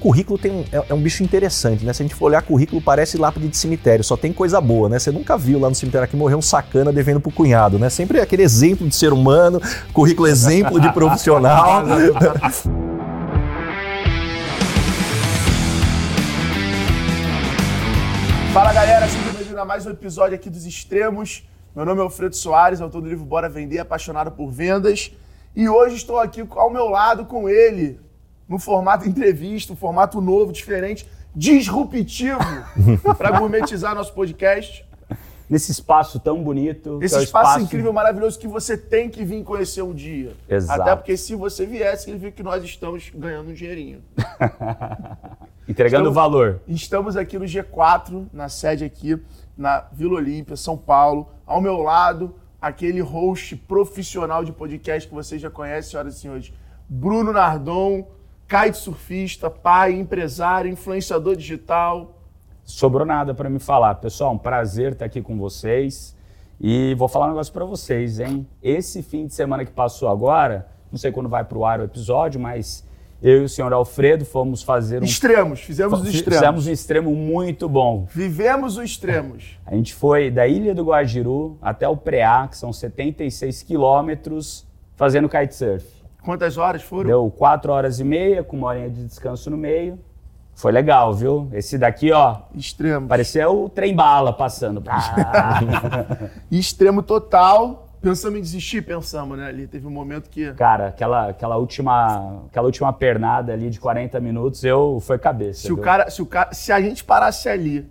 currículo tem um, é, é, um bicho interessante, né? Se a gente for olhar currículo, parece lápide de cemitério, só tem coisa boa, né? Você nunca viu lá no cemitério aqui morrer um sacana devendo pro cunhado, né? Sempre aquele exemplo de ser humano, currículo exemplo de profissional. Fala galera, sejam bem-vindos a mais um episódio aqui dos Extremos. Meu nome é Alfredo Soares, autor do livro Bora Vender, apaixonado por vendas. E hoje estou aqui ao meu lado com ele, no formato entrevista, um formato novo, diferente, disruptivo, para gourmetizar nosso podcast. Nesse espaço tão bonito. Esse é espaço, espaço, incrível, maravilhoso que você tem que vir conhecer um dia. Exato. Até porque se você vier, significa que nós estamos ganhando um dinheirinho. Entregando estamos, valor. Estamos aqui no G4, na sede aqui, na Vila Olímpia, São Paulo. Ao meu lado, aquele host profissional de podcast que vocês já conhecem, senhoras e senhores, Bruno Nardon, kitesurfista, pai, empresário, influenciador digital. Sobrou nada para me falar. Pessoal, um prazer estar aqui com vocês. E vou falar um negócio para vocês, hein? Esse fim de semana que passou agora, não sei quando vai para o ar o episódio, mas eu e o senhor Alfredo fomos fazer um. Extremos, fizemos os extremos. Fizemos um extremo muito bom. Vivemos os extremos. A gente foi da Ilha do Guajiru até o Preá, que são 76 quilômetros, fazendo kitesurf. Quantas horas foram? Deu quatro horas e meia, com uma horinha de descanso no meio. Foi legal, viu? Esse daqui, ó. Extremo. Parecia o trem-bala passando. Extremo total. Pensamos em desistir? Pensamos, né? Ali teve um momento que. Cara, aquela, aquela, última, aquela última pernada ali de 40 minutos, eu foi cabeça. Se, o cara, se, o cara, se a gente parasse ali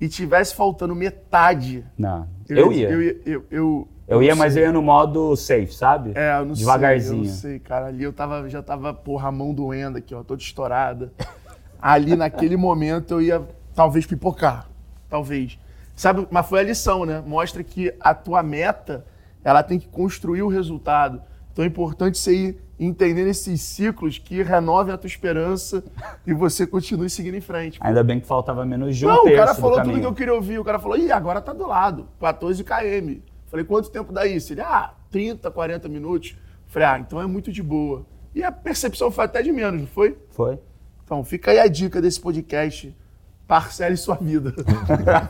e tivesse faltando metade. Não. Eu, eu ia. Eu, eu, eu, eu ia, mas eu ia no modo safe, sabe? É, eu não Devagarzinho. sei. Eu não sei, cara. Ali eu tava, já tava, porra, a mão doendo aqui, ó, toda estourada. Ali naquele momento eu ia talvez pipocar. Talvez. Sabe, mas foi a lição, né? Mostra que a tua meta, ela tem que construir o resultado. Então é importante você ir entendendo esses ciclos que renovem a tua esperança e você continue seguindo em frente. Ainda bem que faltava menos de um Não, o cara falou tudo que eu queria ouvir. O cara falou, ih, agora tá do lado, 14 km. Falei, quanto tempo dá isso? Ele, ah, 30, 40 minutos. Falei, ah, então é muito de boa. E a percepção foi até de menos, não foi? Foi. Então, fica aí a dica desse podcast. Parcele sua vida.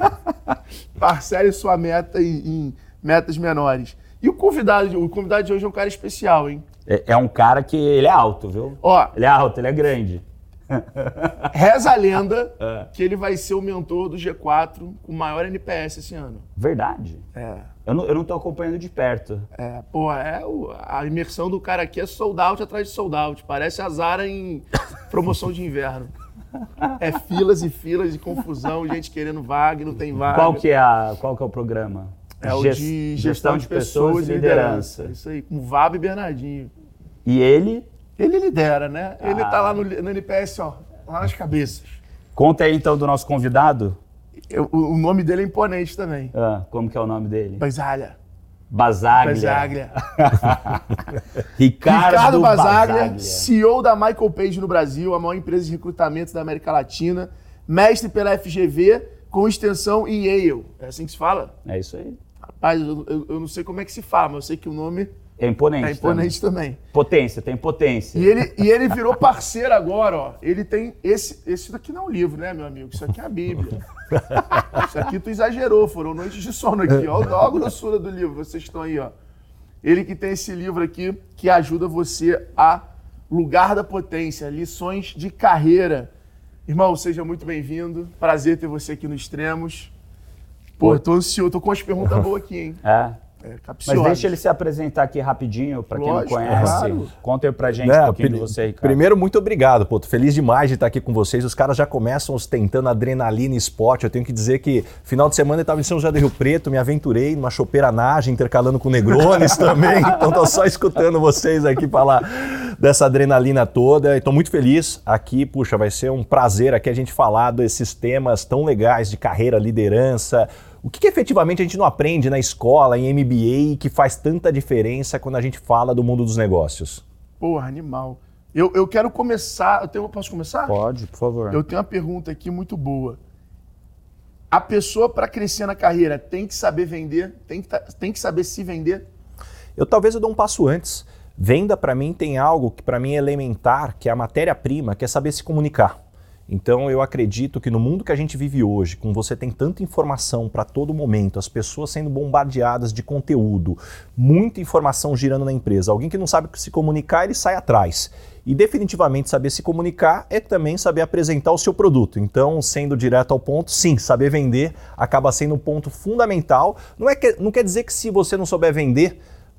Parcele sua meta em, em, metas menores. E o convidado, o convidado de hoje é um cara especial, hein? É, é um cara que ele é alto, viu? Ó, ele é alto, ele é grande. Reza a lenda é. que ele vai ser o mentor do G4 com maior NPS esse ano. Verdade? É. Eu não, eu não tô acompanhando de perto. É, pô, é o, a imersão do cara aqui é sold out atrás de sold out. Parece a Zara em promoção de inverno. É filas e filas de confusão, gente querendo vaga, não tem vaga. Qual que é, a, qual que é o programa? É o de gestão, gestão de pessoas, e liderança. liderança. Isso aí, com Vab e Bernardinho. E ele? Ele lidera, né? Ele ah. tá lá no, no NPS, ó, lá nas cabeças. Conta aí então do nosso convidado. Eu, o nome dele é imponente também. Ah, como que é o nome dele? Basaglia. Basaglia. Basaglia. Ricardo, Ricardo Basaglia, Basaglia, CEO da Michael Page no Brasil, a maior empresa de recrutamento da América Latina, mestre pela FGV, com extensão em Yale. É assim que se fala? É isso aí. Rapaz, eu, eu, eu não sei como é que se fala, mas eu sei que o nome é imponente. É imponente também. também. Potência, tem potência. E ele, e ele virou parceiro agora, ó. Ele tem esse. Esse daqui não é um livro, né, meu amigo? Isso aqui é a Bíblia. Isso aqui tu exagerou, foram noites de sono aqui, ó. Olha a grossura do livro, vocês estão aí, ó. Ele que tem esse livro aqui que ajuda você a lugar da potência, lições de carreira. Irmão, seja muito bem-vindo. Prazer ter você aqui no Extremos. Pô, tô ansioso, tô com umas perguntas boas aqui, hein? É. É, Mas deixa ele se apresentar aqui rapidinho, para quem não conhece. Claro. Conta aí pra gente é, um pouquinho de você, Ricardo. Primeiro, muito obrigado, pô. Tô feliz demais de estar aqui com vocês. Os caras já começam ostentando adrenalina e esporte. Eu tenho que dizer que final de semana eu estava em São José do Rio Preto, me aventurei numa chopeiranagem, intercalando com Negrones também. Então tô só escutando vocês aqui falar dessa adrenalina toda. Estou muito feliz aqui. Puxa, vai ser um prazer aqui a gente falar desses temas tão legais de carreira, liderança, o que, que, efetivamente a gente não aprende na escola, em MBA, que faz tanta diferença quando a gente fala do mundo dos negócios? Porra, animal. Eu, eu quero começar. Eu tenho, posso começar? Pode, por favor. Eu tenho uma pergunta aqui muito boa. A pessoa, para crescer na carreira, tem que saber vender? Tem que, tem que saber se vender? Eu talvez eu dou um passo antes. Venda, para mim, tem algo que para mim é elementar, que é a matéria-prima, que é saber se comunicar. Então eu acredito que no mundo que a gente vive hoje, com você tem tanta informação para todo momento, as pessoas sendo bombardeadas de conteúdo, muita informação girando na empresa, alguém que não sabe se comunicar, ele sai atrás. E definitivamente saber se comunicar é também saber apresentar o seu produto. Então, sendo direto ao ponto, sim, saber vender acaba sendo um ponto fundamental. Não, é que, não quer dizer que se você não souber vender,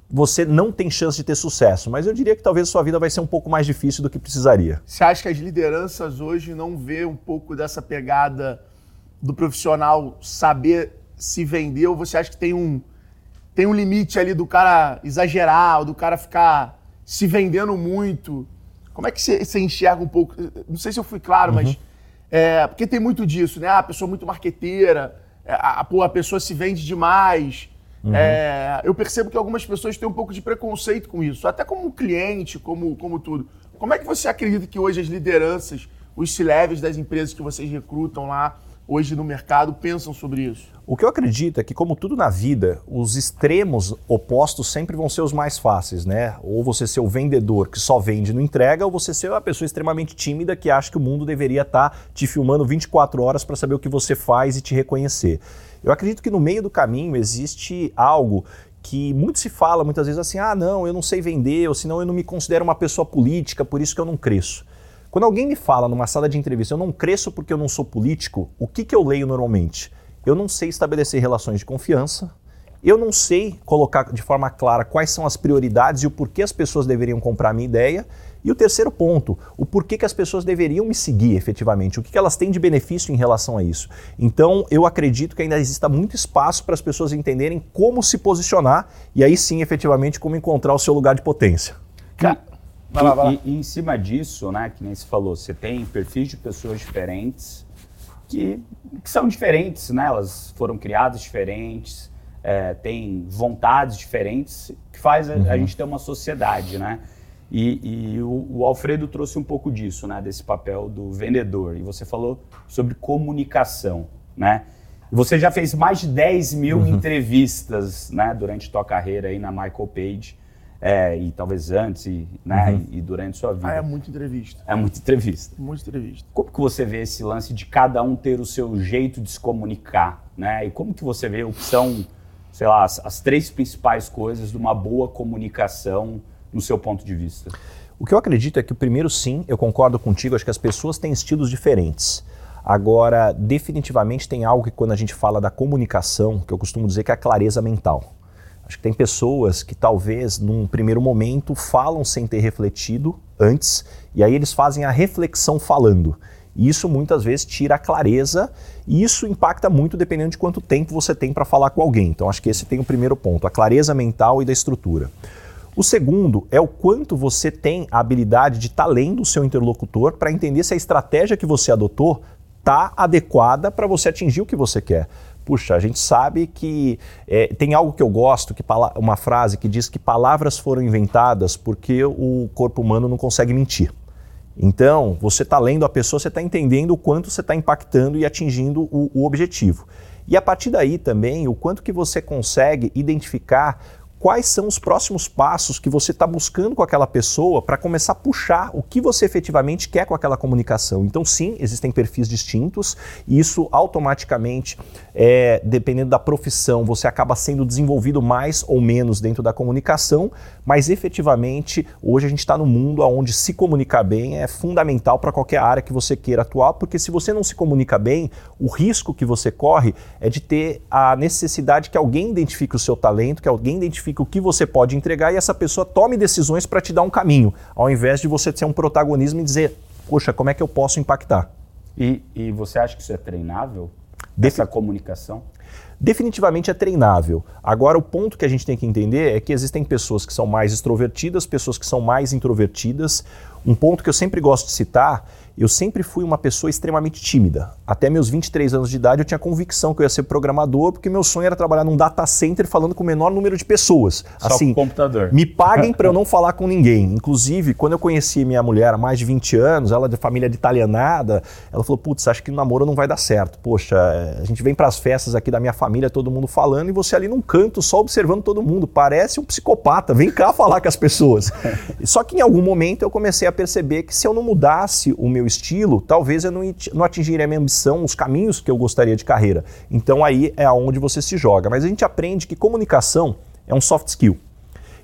você não tem chance de ter sucesso, mas eu diria que talvez a sua vida vai ser um pouco mais difícil do que precisaria. Você acha que as lideranças hoje não vê um pouco dessa pegada do profissional saber se vender ou você acha que tem um, tem um limite ali do cara exagerar, ou do cara ficar se vendendo muito? Como é que você, você enxerga um pouco? Não sei se eu fui claro, uhum. mas. É, porque tem muito disso, né? A pessoa muito marqueteira, é, a, a, a pessoa se vende demais. Uhum. É, eu percebo que algumas pessoas têm um pouco de preconceito com isso, até como cliente, como, como tudo. Como é que você acredita que hoje as lideranças, os C-levels das empresas que vocês recrutam lá, hoje no mercado, pensam sobre isso? O que eu acredito é que, como tudo na vida, os extremos opostos sempre vão ser os mais fáceis, né? Ou você ser o vendedor que só vende e não entrega, ou você ser uma pessoa extremamente tímida que acha que o mundo deveria estar tá te filmando 24 horas para saber o que você faz e te reconhecer. Eu acredito que no meio do caminho existe algo que muito se fala muitas vezes assim: ah, não, eu não sei vender, ou senão eu não me considero uma pessoa política, por isso que eu não cresço. Quando alguém me fala numa sala de entrevista, eu não cresço porque eu não sou político, o que, que eu leio normalmente? eu não sei estabelecer relações de confiança, eu não sei colocar de forma clara quais são as prioridades e o porquê as pessoas deveriam comprar a minha ideia. E o terceiro ponto, o porquê que as pessoas deveriam me seguir efetivamente, o que elas têm de benefício em relação a isso. Então, eu acredito que ainda exista muito espaço para as pessoas entenderem como se posicionar e aí sim, efetivamente, como encontrar o seu lugar de potência. Vai lá, vai lá. E, e, em cima disso, né, que nem se falou, você tem perfis de pessoas diferentes, que, que são diferentes, né? Elas foram criadas diferentes, é, têm vontades diferentes, que faz a, uhum. a, gente ter uma sociedade, né? E, e o, o, Alfredo trouxe um pouco disso, né? Desse papel do vendedor. E você falou sobre comunicação, né? Você já fez mais de 10 mil uhum. entrevistas, né? Durante tua carreira aí na Michael Page. É, e talvez antes e, né, uhum. e, e, durante sua vida. Ah, é muita entrevista. É muita entrevista. Muita entrevista. Como que você vê esse lance de cada um ter o seu jeito de se comunicar, né? E como que você vê o que são, sei lá, as, as três principais coisas de uma boa comunicação no seu ponto de vista? O que eu acredito é que o primeiro sim, eu concordo contigo, acho que as pessoas têm estilos diferentes. Agora, definitivamente tem algo que quando a gente fala da comunicação, que eu costumo dizer que é a clareza mental. Acho que tem pessoas que talvez num primeiro momento falam sem ter refletido antes, e aí eles fazem a reflexão falando. E isso muitas vezes tira a clareza e isso impacta muito dependendo de quanto tempo você tem para falar com alguém. Então acho que esse tem o primeiro ponto, a clareza mental e da estrutura. O segundo é o quanto você tem a habilidade de estar tá lendo o seu interlocutor para entender se a estratégia que você adotou está adequada para você atingir o que você quer puxa, a gente sabe que é, tem algo que eu gosto, que uma frase que diz que palavras foram inventadas porque o corpo humano não consegue mentir. Então, você está lendo a pessoa, você está entendendo o quanto você está impactando e atingindo o, o objetivo. E a partir daí também, o quanto que você consegue identificar quais são os próximos passos que você está buscando com aquela pessoa para começar a puxar o que você efetivamente quer com aquela comunicação. Então, sim, existem perfis distintos e isso automaticamente, é, dependendo da profissão, você acaba sendo desenvolvido mais ou menos dentro da comunicação, mas efetivamente hoje a gente está no mundo onde se comunicar bem é fundamental para qualquer área que você queira atuar, porque se você não se comunica bem, o risco que você corre é de ter a necessidade que alguém identifique o seu talento, que alguém identifique o que você pode entregar e essa pessoa tome decisões para te dar um caminho, ao invés de você ser um protagonismo e dizer, poxa, como é que eu posso impactar? E, e você acha que isso é treinável? Essa comunicação? Definitivamente é treinável. Agora, o ponto que a gente tem que entender é que existem pessoas que são mais extrovertidas, pessoas que são mais introvertidas. Um ponto que eu sempre gosto de citar eu sempre fui uma pessoa extremamente tímida. Até meus 23 anos de idade eu tinha convicção que eu ia ser programador, porque meu sonho era trabalhar num data center falando com o menor número de pessoas. Só assim, com computador. Me paguem para eu não falar com ninguém. Inclusive, quando eu conheci minha mulher há mais de 20 anos, ela de família italianada, ela falou: "Putz, acho que o namoro não vai dar certo. Poxa, a gente vem para as festas aqui da minha família, todo mundo falando, e você ali num canto só observando todo mundo. Parece um psicopata, vem cá falar com as pessoas. Só que em algum momento eu comecei a perceber que se eu não mudasse o meu estilo, talvez eu não, atingiria a minha ambição, os caminhos que eu gostaria de carreira. Então aí é aonde você se joga. Mas a gente aprende que comunicação é um soft skill.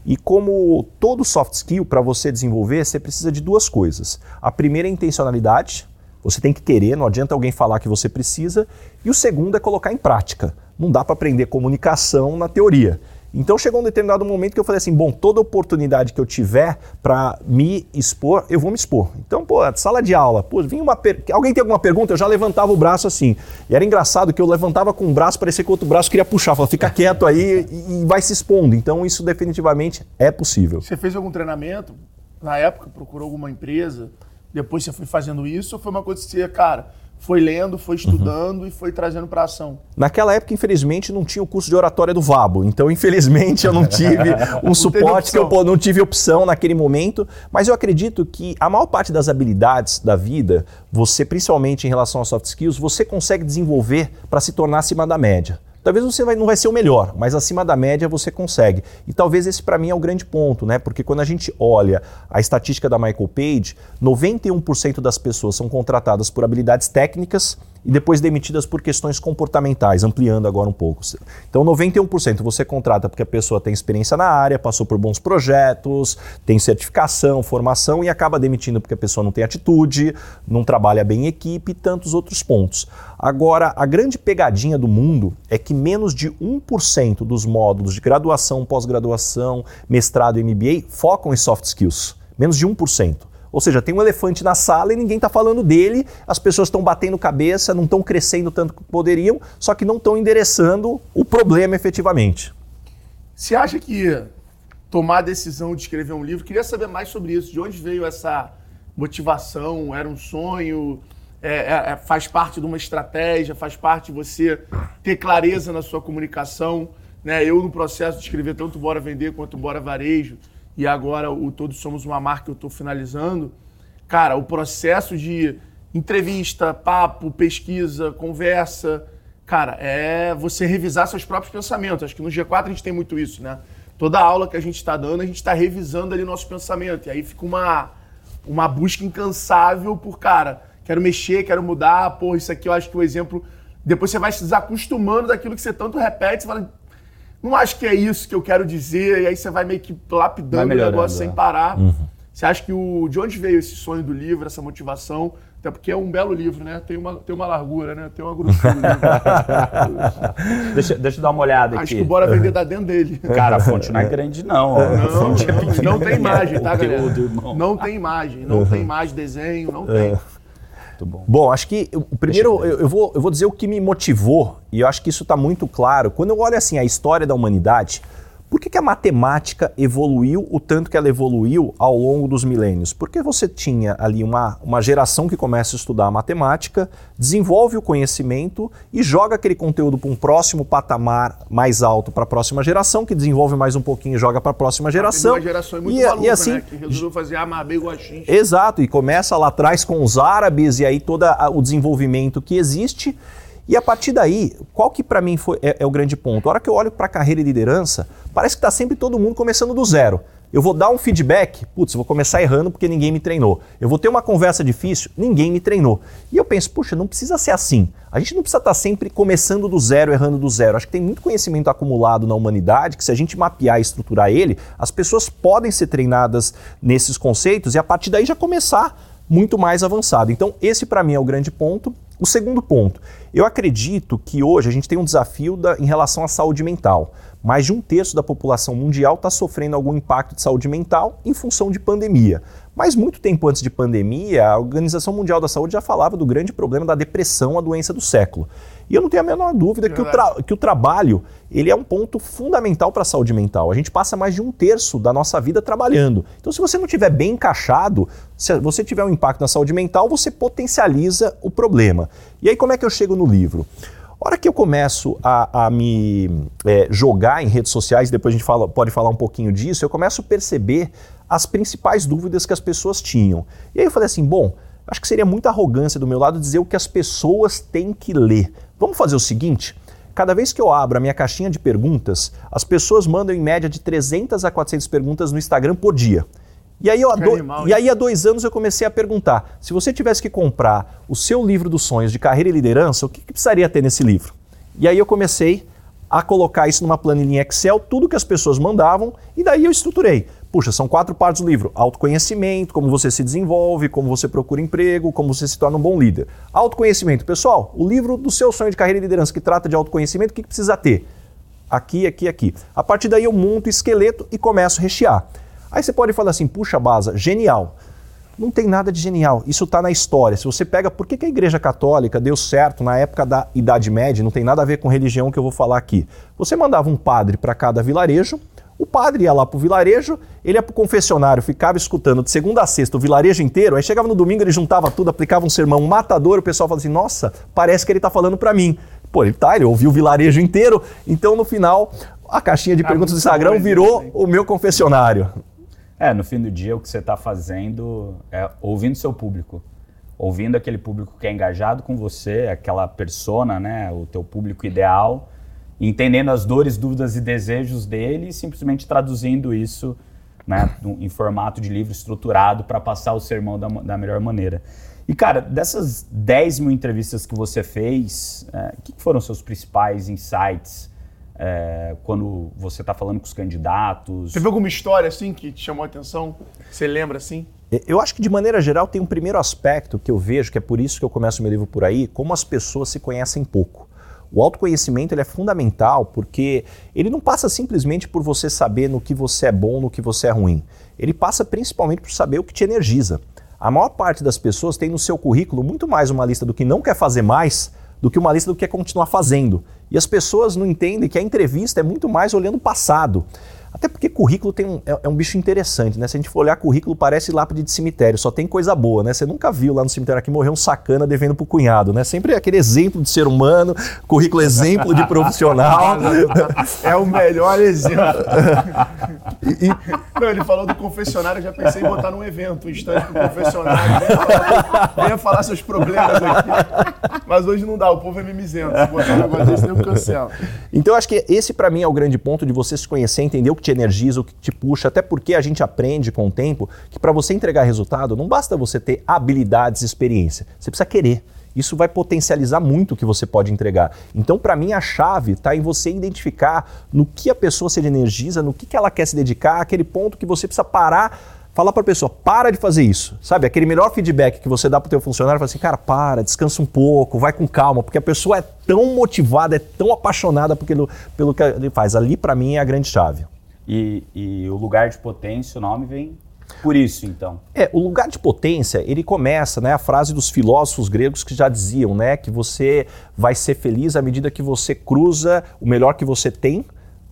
E como todo soft skill, para você desenvolver, você precisa de duas coisas. A primeira é intencionalidade, você tem que querer, não adianta alguém falar que você precisa. E o segundo é colocar em prática. Não dá para aprender comunicação na teoria. Então chegou um determinado momento que eu falei assim: bom, toda oportunidade que eu tiver para me expor, eu vou me expor. Então, pô, sala de aula, pô, vinha uma per... alguém tem alguma pergunta? Eu já levantava o braço assim. E era engraçado que eu levantava com o braço, parecia que o outro braço queria puxar. Falava, fica quieto aí e vai se expondo. Então, isso definitivamente é possível. Você fez algum treinamento? Na época, procurou alguma empresa? Depois você foi fazendo isso ou foi uma coisa que você, cara, foi lendo, foi estudando uhum. e foi trazendo para ação? Naquela época, infelizmente, não tinha o curso de oratória do Vabo. Então, infelizmente, eu não tive um suporte que eu não tive opção naquele momento. Mas eu acredito que a maior parte das habilidades da vida, você, principalmente em relação aos soft skills, você consegue desenvolver para se tornar acima da média. Talvez você vai, não vai ser o melhor, mas acima da média você consegue. E talvez esse para mim é o grande ponto, né? Porque quando a gente olha a estatística da Michael Page, 91% das pessoas são contratadas por habilidades técnicas e depois demitidas por questões comportamentais, ampliando agora um pouco. Então, 91% você contrata porque a pessoa tem experiência na área, passou por bons projetos, tem certificação, formação e acaba demitindo porque a pessoa não tem atitude, não trabalha bem em equipe e tantos outros pontos. Agora, a grande pegadinha do mundo é que menos de 1% dos módulos de graduação, pós-graduação, mestrado e MBA focam em soft skills. Menos de 1%. Ou seja, tem um elefante na sala e ninguém está falando dele, as pessoas estão batendo cabeça, não estão crescendo tanto que poderiam, só que não estão endereçando o problema efetivamente. Você acha que tomar a decisão de escrever um livro, queria saber mais sobre isso, de onde veio essa motivação, era um sonho, é, é, é faz parte de uma estratégia, faz parte de você ter clareza na sua comunicação. Né? Eu, no processo de escrever tanto Bora Vender quanto Bora Varejo, e agora o Todos Somos Uma Marca que eu estou finalizando, cara, o processo de entrevista, papo, pesquisa, conversa, cara, é você revisar seus próprios pensamentos. Acho que no G4 a gente tem muito isso, né? Toda aula que a gente está dando, a gente está revisando ali nosso pensamento. E aí fica uma, uma busca incansável por, cara, quero mexer, quero mudar, porra, isso aqui eu acho que o exemplo. Depois você vai se desacostumando daquilo que você tanto repete, você fala, não acho que é isso que eu quero dizer, e aí você vai meio que lapidando o negócio sem é. parar. Uhum. Você acha que o, de onde veio esse sonho do livro, essa motivação? Até porque é um belo livro, né? Tem uma, tem uma largura, né? Tem uma grossura. deixa, deixa eu dar uma olhada Acho aqui. Acho que bora vender da dentro dele. Cara, a fonte não é grande, não. Não, não, não, tem imagem, tá, galera? Não tem imagem, não tem imagem, desenho, não tem. Muito bom. Bom, acho que o primeiro eu, eu, vou, eu vou dizer o que me motivou, e eu acho que isso está muito claro. Quando eu olho assim a história da humanidade, por que, que, a matemática evoluiu o tanto que ela evoluiu ao longo dos milênios? Porque você tinha ali uma, uma geração que começa a estudar a matemática, desenvolve o conhecimento e joga aquele conteúdo para um próximo patamar mais alto para a próxima geração, que desenvolve mais um pouquinho e joga para a próxima geração. Uma geração é muito e, maluca, e assim, né? Que resolveu fazer Amabê Guaxim. Exato, e começa lá atrás com os árabes e aí todo o desenvolvimento que existe. E a partir daí, qual que para mim foi, é, é, o grande ponto? A hora que eu olho para a carreira e liderança, parece que está sempre todo mundo começando do zero. Eu vou dar um feedback, putz, vou começar errando porque ninguém me treinou. Eu vou ter uma conversa difícil, ninguém me treinou. E eu penso, puxa, não precisa ser assim. A gente não precisa estar tá sempre começando do zero, errando do zero. Acho que tem muito conhecimento acumulado na humanidade que, se a gente mapear e estruturar ele, as pessoas podem ser treinadas nesses conceitos e a partir daí já começar muito mais avançado. Então, esse para mim é o grande ponto. O segundo ponto, eu acredito que hoje a gente tem um desafio da, em relação à saúde mental. Mais de um terço da população mundial está sofrendo algum impacto de saúde mental em função de pandemia. Mas muito tempo antes de pandemia, a Organização Mundial da Saúde já falava do grande problema da depressão, a doença do século. E eu não tenho a menor dúvida que o, que o trabalho ele é um ponto fundamental para a saúde mental. A gente passa mais de um terço da nossa vida trabalhando. Então, se você não tiver bem encaixado, se você tiver um impacto na saúde mental, você potencializa o problema. E aí, como é que eu chego no livro? A hora que eu começo a, a me é, jogar em redes sociais, depois a gente fala, pode falar um pouquinho disso, eu começo a perceber as principais dúvidas que as pessoas tinham. E aí eu falei assim: bom, acho que seria muita arrogância do meu lado dizer o que as pessoas têm que ler. Vamos fazer o seguinte? cada vez que eu abro a minha caixinha de perguntas, as pessoas mandam em média de 300 a 400 perguntas no Instagram por dia. E aí, eu, do... animal, e aí, há dois anos, eu comecei a perguntar: se você tivesse que comprar o seu livro dos sonhos de carreira e liderança, o que, que precisaria ter nesse livro? E aí eu comecei a colocar isso numa planilha Excel, tudo que as pessoas mandavam, e daí eu estruturei. Puxa, são quatro partes do livro: autoconhecimento, como você se desenvolve, como você procura emprego, como você se torna um bom líder. Autoconhecimento, pessoal, o livro do seu sonho de carreira e liderança que trata de autoconhecimento, o que, que precisa ter? Aqui, aqui, aqui. A partir daí eu monto o esqueleto e começo a rechear. Aí você pode falar assim, puxa, Baza, genial. Não tem nada de genial, isso está na história. Se você pega por que, que a Igreja Católica deu certo na época da Idade Média, não tem nada a ver com religião que eu vou falar aqui. Você mandava um padre para cada vilarejo, o padre ia lá pro vilarejo, ele ia pro confessionário, ficava escutando de segunda a sexta o vilarejo inteiro, aí chegava no domingo, ele juntava tudo, aplicava um sermão matador, o pessoal falava assim: nossa, parece que ele está falando para mim. Pô, ele tá, ele ouviu o vilarejo inteiro, então no final a caixinha de ah, perguntas do Instagram virou o meu confessionário. É, no fim do dia, o que você está fazendo é ouvindo seu público. Ouvindo aquele público que é engajado com você, aquela persona, né, o teu público ideal, entendendo as dores, dúvidas e desejos dele e simplesmente traduzindo isso né, em formato de livro estruturado para passar o sermão da, da, melhor maneira. E, cara, dessas 10 mil entrevistas que você fez, o é, que foram seus principais insights é, quando você está falando com os candidatos. Teve alguma história assim que te chamou a atenção? Você lembra assim? Eu acho que de maneira geral tem um primeiro aspecto que eu vejo, que é por isso que eu começo meu livro por aí, como as pessoas se conhecem pouco. O autoconhecimento ele é fundamental porque ele não passa simplesmente por você saber no que você é bom, no que você é ruim. Ele passa principalmente por saber o que te energiza. A maior parte das pessoas tem no seu currículo muito mais uma lista do que não quer fazer mais do que uma lista do que é continuar fazendo. E as pessoas não entendem que a entrevista é muito mais olhando o passado. Até porque currículo tem um, é, é, um bicho interessante, né? Se a gente for olhar currículo, parece lápide de cemitério, só tem coisa boa, né? Você nunca viu lá no cemitério aqui morrer um sacana devendo pro cunhado, né? Sempre é aquele exemplo de ser humano, currículo exemplo de profissional. é o melhor exemplo. e, não, ele falou do confessionário, eu já pensei em botar num evento, um instante pro confessionário. Venha falar, venha falar seus problemas aqui. Mas hoje não dá, o povo é mimizento. Se botar um negócio desse, eu cancelo. Então, acho que esse para mim é o grande ponto de você se conhecer, entender o que te energiza, o que te puxa, até porque a gente aprende com o tempo que para você entregar resultado não basta você ter habilidades e experiência, você precisa querer. Isso vai potencializar muito o que você pode entregar. Então, para mim, a chave está em você identificar no que a pessoa se energiza, no que, que ela quer se dedicar, aquele ponto que você precisa parar falar para a pessoa, para de fazer isso. Sabe, aquele melhor feedback que você dá para o teu funcionário, fala assim, cara, para, descansa um pouco, vai com calma, porque a pessoa é tão motivada, é tão apaixonada pelo, pelo que ele faz. Ali, para mim, é a grande chave. E, e o lugar de potência, o nome vem por isso, então. É, o lugar de potência, ele começa, né, a frase dos filósofos gregos que já diziam, né, que você vai ser feliz à medida que você cruza o melhor que você tem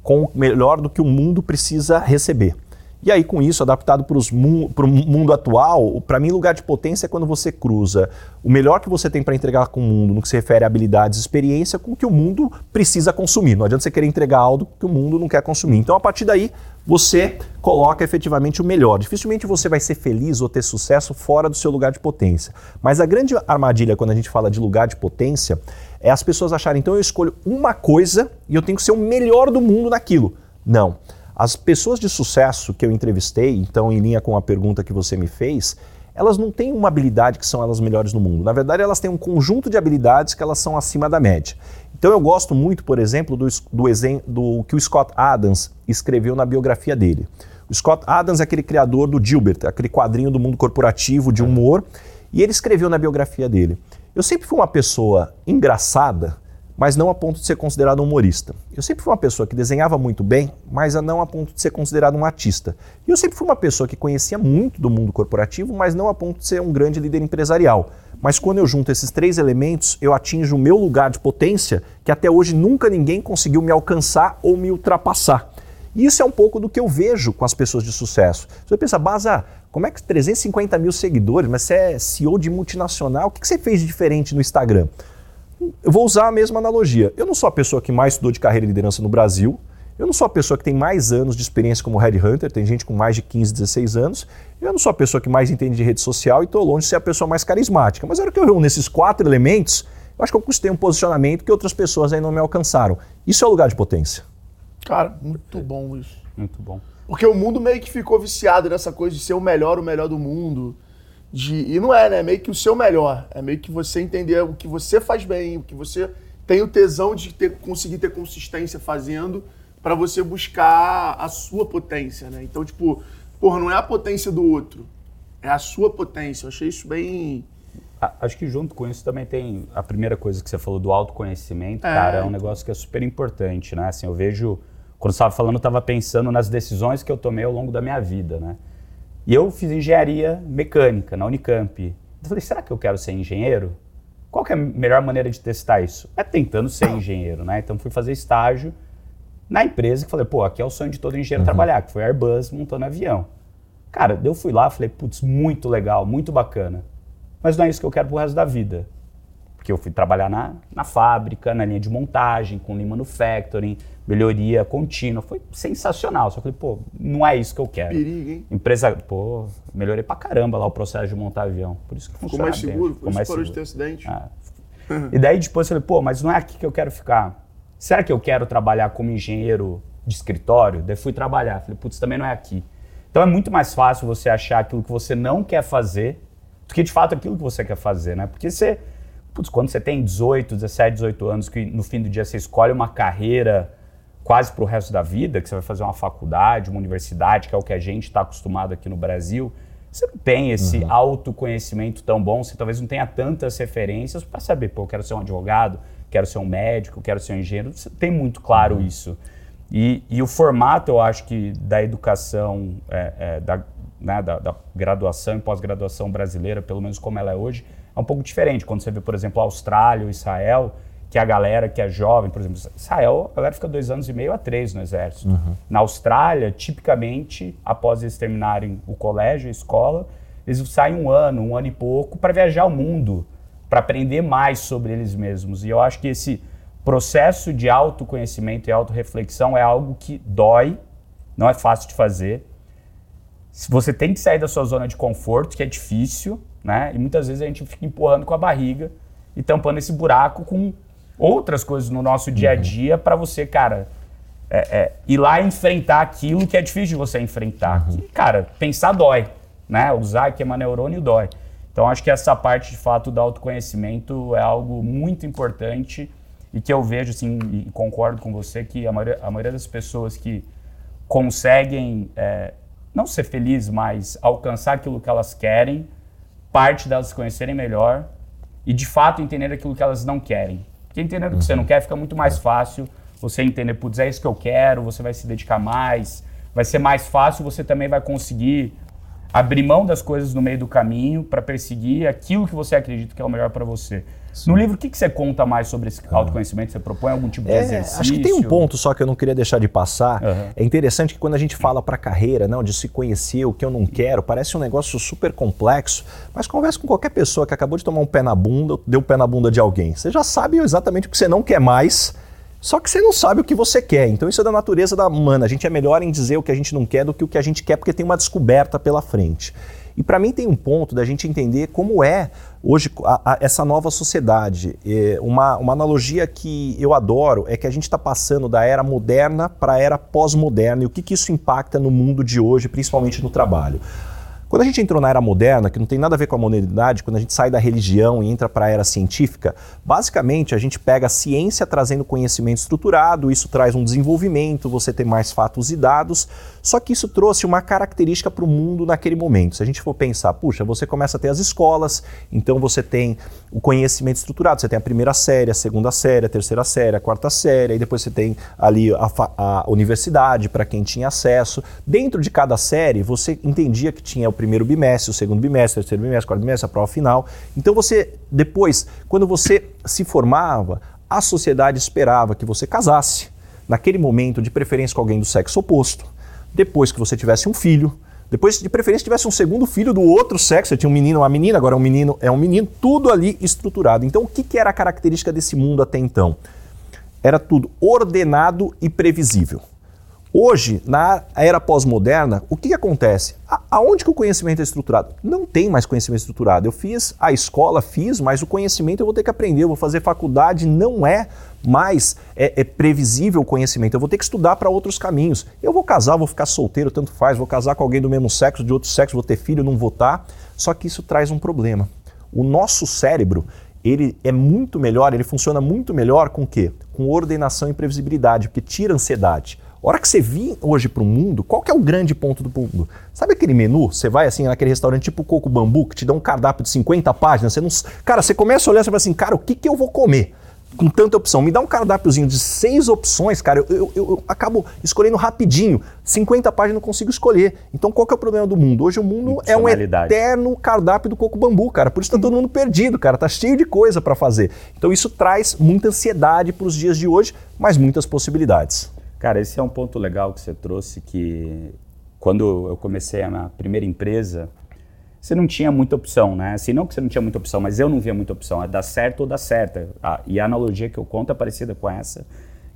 com o melhor do que o mundo precisa receber. E aí, com isso, adaptado para o mundo atual, para mim, lugar de potência é quando você cruza o melhor que você tem para entregar com o mundo, no que se refere a habilidades e experiência, com o que o mundo precisa consumir. Não adianta você querer entregar algo que o mundo não quer consumir. Então, a partir daí, você coloca efetivamente o melhor. Dificilmente você vai ser feliz ou ter sucesso fora do seu lugar de potência. Mas a grande armadilha quando a gente fala de lugar de potência é as pessoas acharem, então eu escolho uma coisa e eu tenho que ser o melhor do mundo naquilo. Não. As pessoas de sucesso que eu entrevistei, então em linha com a pergunta que você me fez, elas não têm uma habilidade que são elas melhores no mundo. Na verdade, elas têm um conjunto de habilidades que elas são acima da média. Então eu gosto muito, por exemplo, do, do, do que o Scott Adams escreveu na biografia dele. O Scott Adams é aquele criador do Gilbert, aquele quadrinho do mundo corporativo de humor, e ele escreveu na biografia dele: Eu sempre fui uma pessoa engraçada, mas não a ponto de ser considerado um humorista. Eu sempre fui uma pessoa que desenhava muito bem, mas não a ponto de ser considerado um artista. E eu sempre fui uma pessoa que conhecia muito do mundo corporativo, mas não a ponto de ser um grande líder empresarial. Mas quando eu junto esses três elementos, eu atinjo o meu lugar de potência, que até hoje nunca ninguém conseguiu me alcançar ou me ultrapassar. E isso é um pouco do que eu vejo com as pessoas de sucesso. Você pensa, Baza, como é que 350 mil seguidores, mas você é CEO de multinacional, o que você fez de diferente no Instagram? Eu vou usar a mesma analogia. Eu não sou a pessoa que mais estudou de carreira e liderança no Brasil. Eu não sou a pessoa que tem mais anos de experiência como headhunter, tem gente com mais de 15, 16 anos. Eu não sou a pessoa que mais entende de rede social e estou longe de ser a pessoa mais carismática. Mas a hora que eu reúno esses quatro elementos, eu acho que eu conquistei um posicionamento que outras pessoas aí não me alcançaram. Isso é o lugar de potência. Cara, muito bom isso. Muito bom. Porque o mundo meio que ficou viciado nessa coisa de ser o melhor, o melhor do mundo. De... E não é, né? Meio que o seu melhor. É meio que você entender o que você faz bem, o que você tem o tesão de ter, conseguir ter consistência fazendo para você buscar a sua potência, né? Então, tipo, porra, não é a potência do outro, é a sua potência. Eu achei isso bem. Acho que junto com isso também tem a primeira coisa que você falou do autoconhecimento, é, cara, é um negócio que é super importante, né? Assim, eu vejo, quando você estava falando, eu estava pensando nas decisões que eu tomei ao longo da minha vida, né? E eu fiz engenharia mecânica na Unicamp. Eu falei, será que eu quero ser engenheiro? Qual é a melhor maneira de testar isso? É tentando ser engenheiro, né? Então fui fazer estágio na empresa que falei, pô, aqui é o sonho de todo engenheiro uhum. trabalhar, que foi Airbus montando avião. Cara, eu fui lá, falei, putz, muito legal, muito bacana. Mas não é isso que eu quero pro resto da vida. Porque eu fui trabalhar na, na fábrica, na linha de montagem, com lean manufacturing, melhoria contínua. Foi sensacional. Só falei, pô, não é isso que eu quero. Perigo, hein? Empresa, pô, melhorei pra caramba lá o processo de montar avião. Por isso que Ficou mais seguro, ficou mais seguro. de ter acidente. Ah. e daí depois eu falei, pô, mas não é aqui que eu quero ficar será que eu quero trabalhar como engenheiro de escritório? Daí fui trabalhar. Falei, putz, também não é aqui. Então é muito mais fácil você achar aquilo que você não quer fazer do que de fato aquilo que você quer fazer, né? Porque você, putz, quando você tem 18, 17, 18 anos, que no fim do dia você escolhe uma carreira quase para o resto da vida, que você vai fazer uma faculdade, uma universidade, que é o que a gente está acostumado aqui no Brasil, você não tem esse uhum. autoconhecimento tão bom, você talvez não tenha tantas referências para saber, pô, eu quero ser um advogado, quero ser um médico, quero ser um engenheiro. Você tem muito claro uhum. isso. E, e, o formato, eu acho que da educação, é, é, da, né, da, da, graduação e pós-graduação brasileira, pelo menos como ela é hoje, é um pouco diferente. Quando você vê, por exemplo, a Austrália ou Israel, que a galera que é jovem, por exemplo, Israel, a galera fica dois anos e meio a três no exército. Uhum. Na Austrália, tipicamente, após eles terminarem o colégio, a escola, eles saem um ano, um ano e pouco para viajar o mundo para aprender mais sobre eles mesmos. E eu acho que esse processo de autoconhecimento e autorreflexão é algo que dói, não é fácil de fazer. Você tem que sair da sua zona de conforto, que é difícil, né? E muitas vezes a gente fica empurrando com a barriga e tampando esse buraco com outras coisas no nosso dia a uhum. dia para você, cara, é, é, ir lá enfrentar aquilo que é difícil de você enfrentar. Uhum. Que, cara, pensar dói, né? Usar que é neurônio dói. Então acho que essa parte de fato do autoconhecimento é algo muito importante e que eu vejo assim e concordo com você que a maioria, a maioria das pessoas que conseguem é, não ser felizes, mas alcançar aquilo que elas querem, parte delas se conhecerem melhor e de fato entender aquilo que elas não querem. Porque entendendo o que você não quer fica muito mais fácil. Você entender, putz, é isso que eu quero, você vai se dedicar mais, vai ser mais fácil, você também vai conseguir abrir mão das coisas no meio do caminho para perseguir aquilo que você acredita que é o melhor para você. Sim. No livro, o que, que você conta mais sobre esse ah. autoconhecimento? Você propõe algum tipo de é, exercício? Acho que tem um ponto só que eu não queria deixar de passar. Uhum. É interessante que quando a gente fala para carreira, não, de se conhecer o que eu não quero, parece um negócio super complexo, mas conversa com qualquer pessoa que acabou de tomar um pé na bunda, deu pé na bunda de alguém. Você já sabe exatamente o que você não quer mais só que você não sabe o que você quer. Então isso é da natureza da humana. A gente é melhor em dizer o que a gente não quer do que o que a gente quer, porque tem uma descoberta pela frente. E para mim tem um ponto da gente entender como é hoje a, a, essa nova sociedade. É uma, uma analogia que eu adoro é que a gente está passando da era moderna para a era pós-moderna e o que, que isso impacta no mundo de hoje, principalmente no trabalho. Quando a gente entrou na era moderna, que não tem nada a ver com a modernidade, quando a gente sai da religião e entra para a era científica, basicamente a gente pega a ciência trazendo conhecimento estruturado, isso traz um desenvolvimento, você tem mais fatos e dados, só que isso trouxe uma característica para o mundo naquele momento. Se a gente for pensar, puxa, você começa a ter as escolas, então você tem o conhecimento estruturado, você tem a primeira série, a segunda série, a terceira série, a quarta série, e depois você tem ali a, a universidade para quem tinha acesso. Dentro de cada série, você entendia que tinha o primeiro bimestre, o segundo bimestre, o terceiro bimestre, o quarto bimestre, a prova final. Então você, depois, quando você se formava, a sociedade esperava que você casasse, naquele momento, de preferência com alguém do sexo oposto, depois que você tivesse um filho, depois, de preferência, tivesse um segundo filho do outro sexo. Você tinha um menino, uma menina, agora é um menino, é um menino, tudo ali estruturado. Então, o que, que era a característica desse mundo até então? Era tudo ordenado e previsível. Hoje, na era pós-moderna, o que, que acontece? A, aonde que o conhecimento é estruturado? Não tem mais conhecimento estruturado. Eu fiz a escola, fiz, mas o conhecimento eu vou ter que aprender, eu vou fazer faculdade, não é mais é, é previsível o conhecimento. Eu vou ter que estudar para outros caminhos. Eu vou casar, vou ficar solteiro, tanto faz, vou casar com alguém do mesmo sexo, de outro sexo, vou ter filho, não vou estar. Só que isso traz um problema. O nosso cérebro, ele é muito melhor, ele funciona muito melhor com o quê? Com ordenação e previsibilidade, porque tira ansiedade. A hora que você vir hoje para o mundo, qual que é o grande ponto do mundo? Sabe aquele menu? Você vai assim naquele restaurante tipo Coco Bambu, que te dá um cardápio de 50 páginas, você não. Cara, você começa a olhar e fala assim, cara, o que, que eu vou comer? Com tanta opção. Me dá um cardápiozinho de seis opções, cara, eu, eu, eu, acabo escolhendo rapidinho. 50 páginas não consigo escolher. Então qual que é o problema do mundo? Hoje o mundo é um eterno cardápio do coco bambu, cara. Por isso tá todo mundo perdido, cara. Tá cheio de coisa para fazer. Então isso traz muita ansiedade para os dias de hoje, mas muitas possibilidades. Cara, esse é um ponto legal que você trouxe, que quando eu comecei a minha primeira empresa, você não tinha muita opção, né? Assim, não que você não tinha muita opção, mas eu não via muita opção. É dar certo ou dar certo. Ah, e a analogia que eu conto é parecida com essa,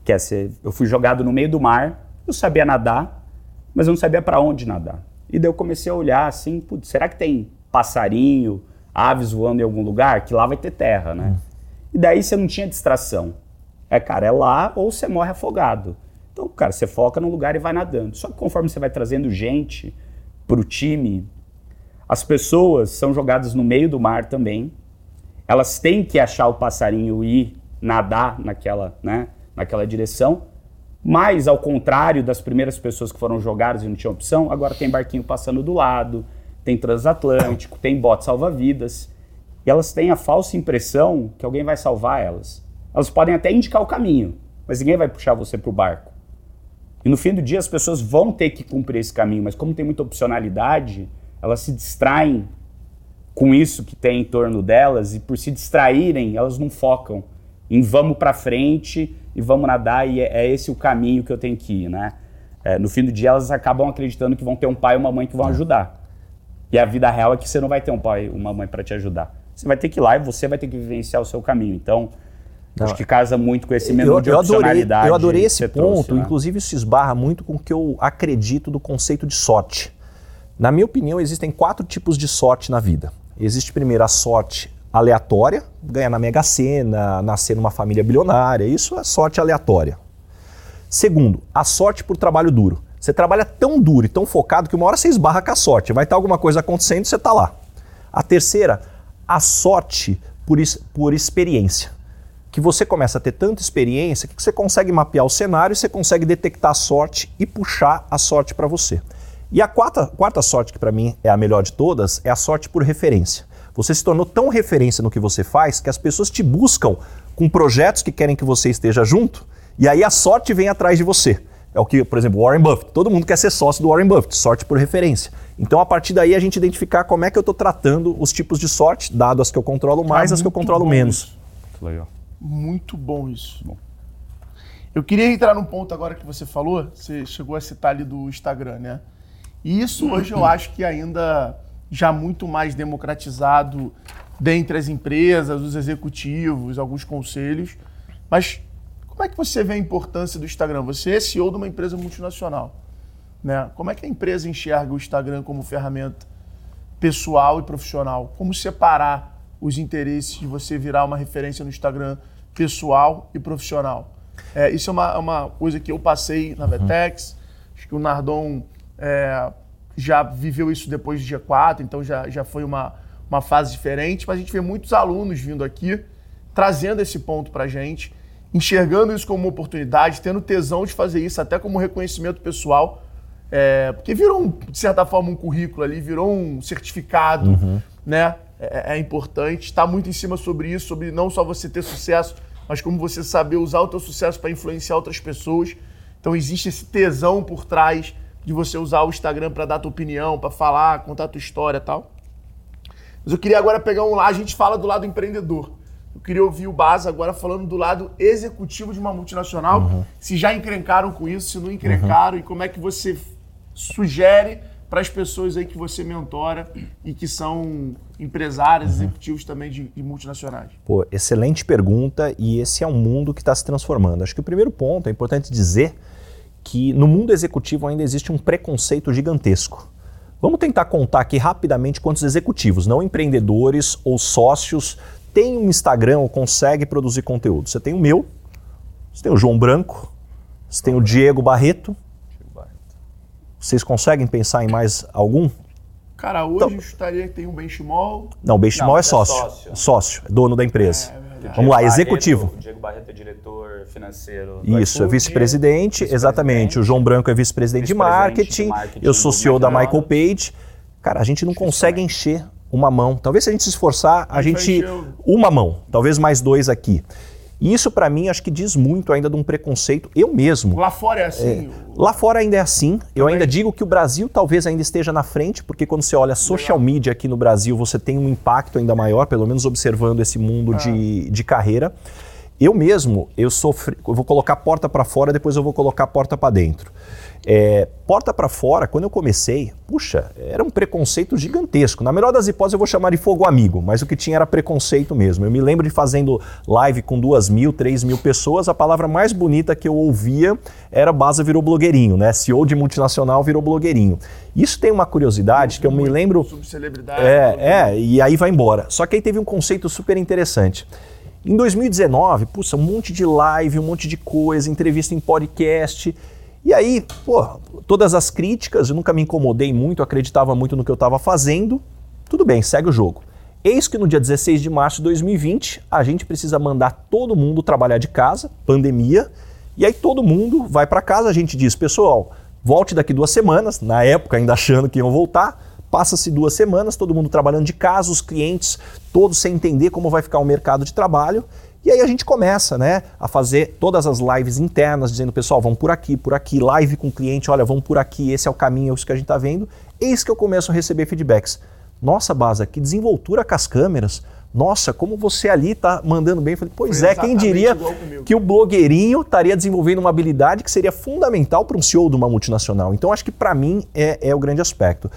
que é ser, eu fui jogado no meio do mar, eu sabia nadar, mas eu não sabia para onde nadar. E daí eu comecei a olhar assim, putz, será que tem passarinho, aves voando em algum lugar? Que lá vai ter terra, né? Hum. E daí você não tinha distração. É, cara, é lá ou você morre afogado. Então, cara, você foca no lugar e vai nadando. Só que conforme você vai trazendo gente para o time, as pessoas são jogadas no meio do mar também. Elas têm que achar o passarinho e nadar naquela, né, naquela direção. Mas, ao contrário das primeiras pessoas que foram jogadas e não tinham opção, agora tem barquinho passando do lado, tem transatlântico, tem bote salva-vidas. E elas têm a falsa impressão que alguém vai salvar elas. Elas podem até indicar o caminho, mas ninguém vai puxar você para o barco. E no fim do dia as pessoas vão ter que cumprir esse caminho, mas como tem muita opcionalidade, elas se distraem com isso que tem em torno delas e por se distraírem, elas não focam em vamos para frente e vamos nadar e é, é, esse o caminho que eu tenho que ir, né? É, no fim do dia elas acabam acreditando que vão ter um pai e uma mãe que vão ajudar. E a vida real é que você não vai ter um pai e uma mãe para te ajudar. Você vai ter que ir lá e você vai ter que vivenciar o seu caminho. Então, não. Acho que casa muito com esse menu de opcionalidade. Eu adorei, eu adorei esse ponto, trouxe, né? inclusive isso esbarra muito com o que eu acredito do conceito de sorte. Na minha opinião, existem quatro tipos de sorte na vida. Existe primeiro a sorte aleatória, ganhar na Mega Sena, nascer numa família bilionária, isso é sorte aleatória. Segundo, a sorte por trabalho duro. Você trabalha tão duro e tão focado que uma hora você esbarra com a sorte. Vai estar alguma coisa acontecendo e você está lá. A terceira, a sorte por, por experiência que você começa a ter tanta experiência que você consegue mapear o cenário, você consegue detectar a sorte e puxar a sorte para você. E a quarta, quarta sorte, que para mim é a melhor de todas, é a sorte por referência. Você se tornou tão referência no que você faz que as pessoas te buscam com projetos que querem que você esteja junto, e aí a sorte vem atrás de você. É o que, por exemplo, Warren Buffett. Todo mundo quer ser sócio do Warren Buffett, sorte por referência. Então, a partir daí, a gente identificar como é que eu estou tratando os tipos de sorte, dado as que eu controlo mais, ah, as que eu controlo menos. Muito legal. Muito bom isso. Bom. Eu queria entrar num ponto agora que você falou, você chegou a citar ali do Instagram, né? E isso hoje eu acho que ainda já muito mais democratizado dentre as empresas, os executivos, alguns conselhos. Mas como é que você vê a importância do Instagram? Você é CEO de uma empresa multinacional. Né? Como é que a empresa enxerga o Instagram como ferramenta pessoal e profissional? Como separar os interesses de você virar uma referência no Instagram pessoal e profissional. É, isso é uma, uma, coisa que eu passei na uhum. Vetex, acho que o Nardon é, já viveu isso depois do dia 4, então já, já foi uma, uma fase diferente, mas a gente vê muitos alunos vindo aqui, trazendo esse ponto para a gente, enxergando isso como uma oportunidade, tendo tesão de fazer isso até como reconhecimento pessoal, é, porque virou, um, de certa forma, um currículo ali, virou um certificado, uhum. né? É, é, importante, está muito em cima sobre isso, sobre não só você ter sucesso, mas como você saber usar o teu sucesso para influenciar outras pessoas. Então existe esse tesão por trás de você usar o Instagram para dar tua opinião, para falar, contar tua história e tal. Mas eu queria agora pegar um lá, a gente fala do lado empreendedor. Eu queria ouvir o Baza agora falando do lado executivo de uma multinacional. Uhum. Se já encrencaram com isso, se não encrencaram, uhum. e como é que você sugere para as pessoas aí que você mentora e que são empresários, uhum. executivos também de, de, multinacionais? Pô, excelente pergunta e esse é um mundo que está se transformando. Acho que o primeiro ponto, é importante dizer que no mundo executivo ainda existe um preconceito gigantesco. Vamos tentar contar aqui rapidamente quantos executivos, não empreendedores ou sócios, têm um Instagram ou conseguem produzir conteúdo. Você tem o meu, você tem o João Branco, você tem o Diego Barreto. Vocês conseguem pensar em mais algum? Cara, hoje então, eu estaria que tem um benchmall. Não, o benchmall é, é sócio. sócio. Sócio, é dono da empresa. É, é Vamos lá, executivo. O Diego Barreto é diretor financeiro. Isso, é vice-presidente, vice exatamente. O João Branco é vice-presidente vice de, marketing, de marketing. Eu sou CEO da Michael Page. Cara, a gente não consegue encher uma mão. Talvez se a gente se esforçar, a, a gente. Uma mão, talvez mais dois aqui. E isso, para mim, acho que diz muito ainda de um preconceito. Eu mesmo. Lá fora é assim? É, lá fora ainda é assim. Também. Eu ainda digo que o Brasil talvez ainda esteja na frente, porque quando você olha social media aqui no Brasil, você tem um impacto ainda maior, pelo menos observando esse mundo ah. de, de carreira. Eu mesmo, eu sofri. Eu vou colocar porta para fora, depois eu vou colocar porta para dentro. É, porta para fora, quando eu comecei, puxa, era um preconceito gigantesco. Na melhor das hipóteses, eu vou chamar de fogo amigo, mas o que tinha era preconceito mesmo. Eu me lembro de fazendo live com duas mil, três mil pessoas, a palavra mais bonita que eu ouvia era Baza virou blogueirinho, né? CEO de multinacional virou blogueirinho. Isso tem uma curiosidade que eu me lembro. Subcelebridade. É, é, e aí vai embora. Só que aí teve um conceito super interessante. Em 2019, puxa, um monte de live, um monte de coisa, entrevista em podcast. E aí, pô, todas as críticas, eu nunca me incomodei muito, acreditava muito no que eu estava fazendo. Tudo bem, segue o jogo. Eis que no dia 16 de março de 2020, a gente precisa mandar todo mundo trabalhar de casa, pandemia, e aí todo mundo vai para casa, a gente diz, pessoal, volte daqui duas semanas, na época ainda achando que iam voltar, passa-se duas semanas, todo mundo trabalhando de casa, os clientes todos sem entender como vai ficar o mercado de trabalho, e aí a gente começa, né, a fazer todas as lives internas, dizendo, pessoal, vamos por aqui, por aqui, live com o cliente, olha, vamos por aqui, esse é o caminho, é isso que a gente está vendo. Eis que eu começo a receber feedbacks. Nossa, Baza, que desenvoltura com as câmeras. Nossa, como você ali está mandando bem. Eu falei, pois Foi é, quem diria que o blogueirinho estaria desenvolvendo uma habilidade que seria fundamental para um CEO de uma multinacional. Então, acho que para mim é, é o grande aspecto.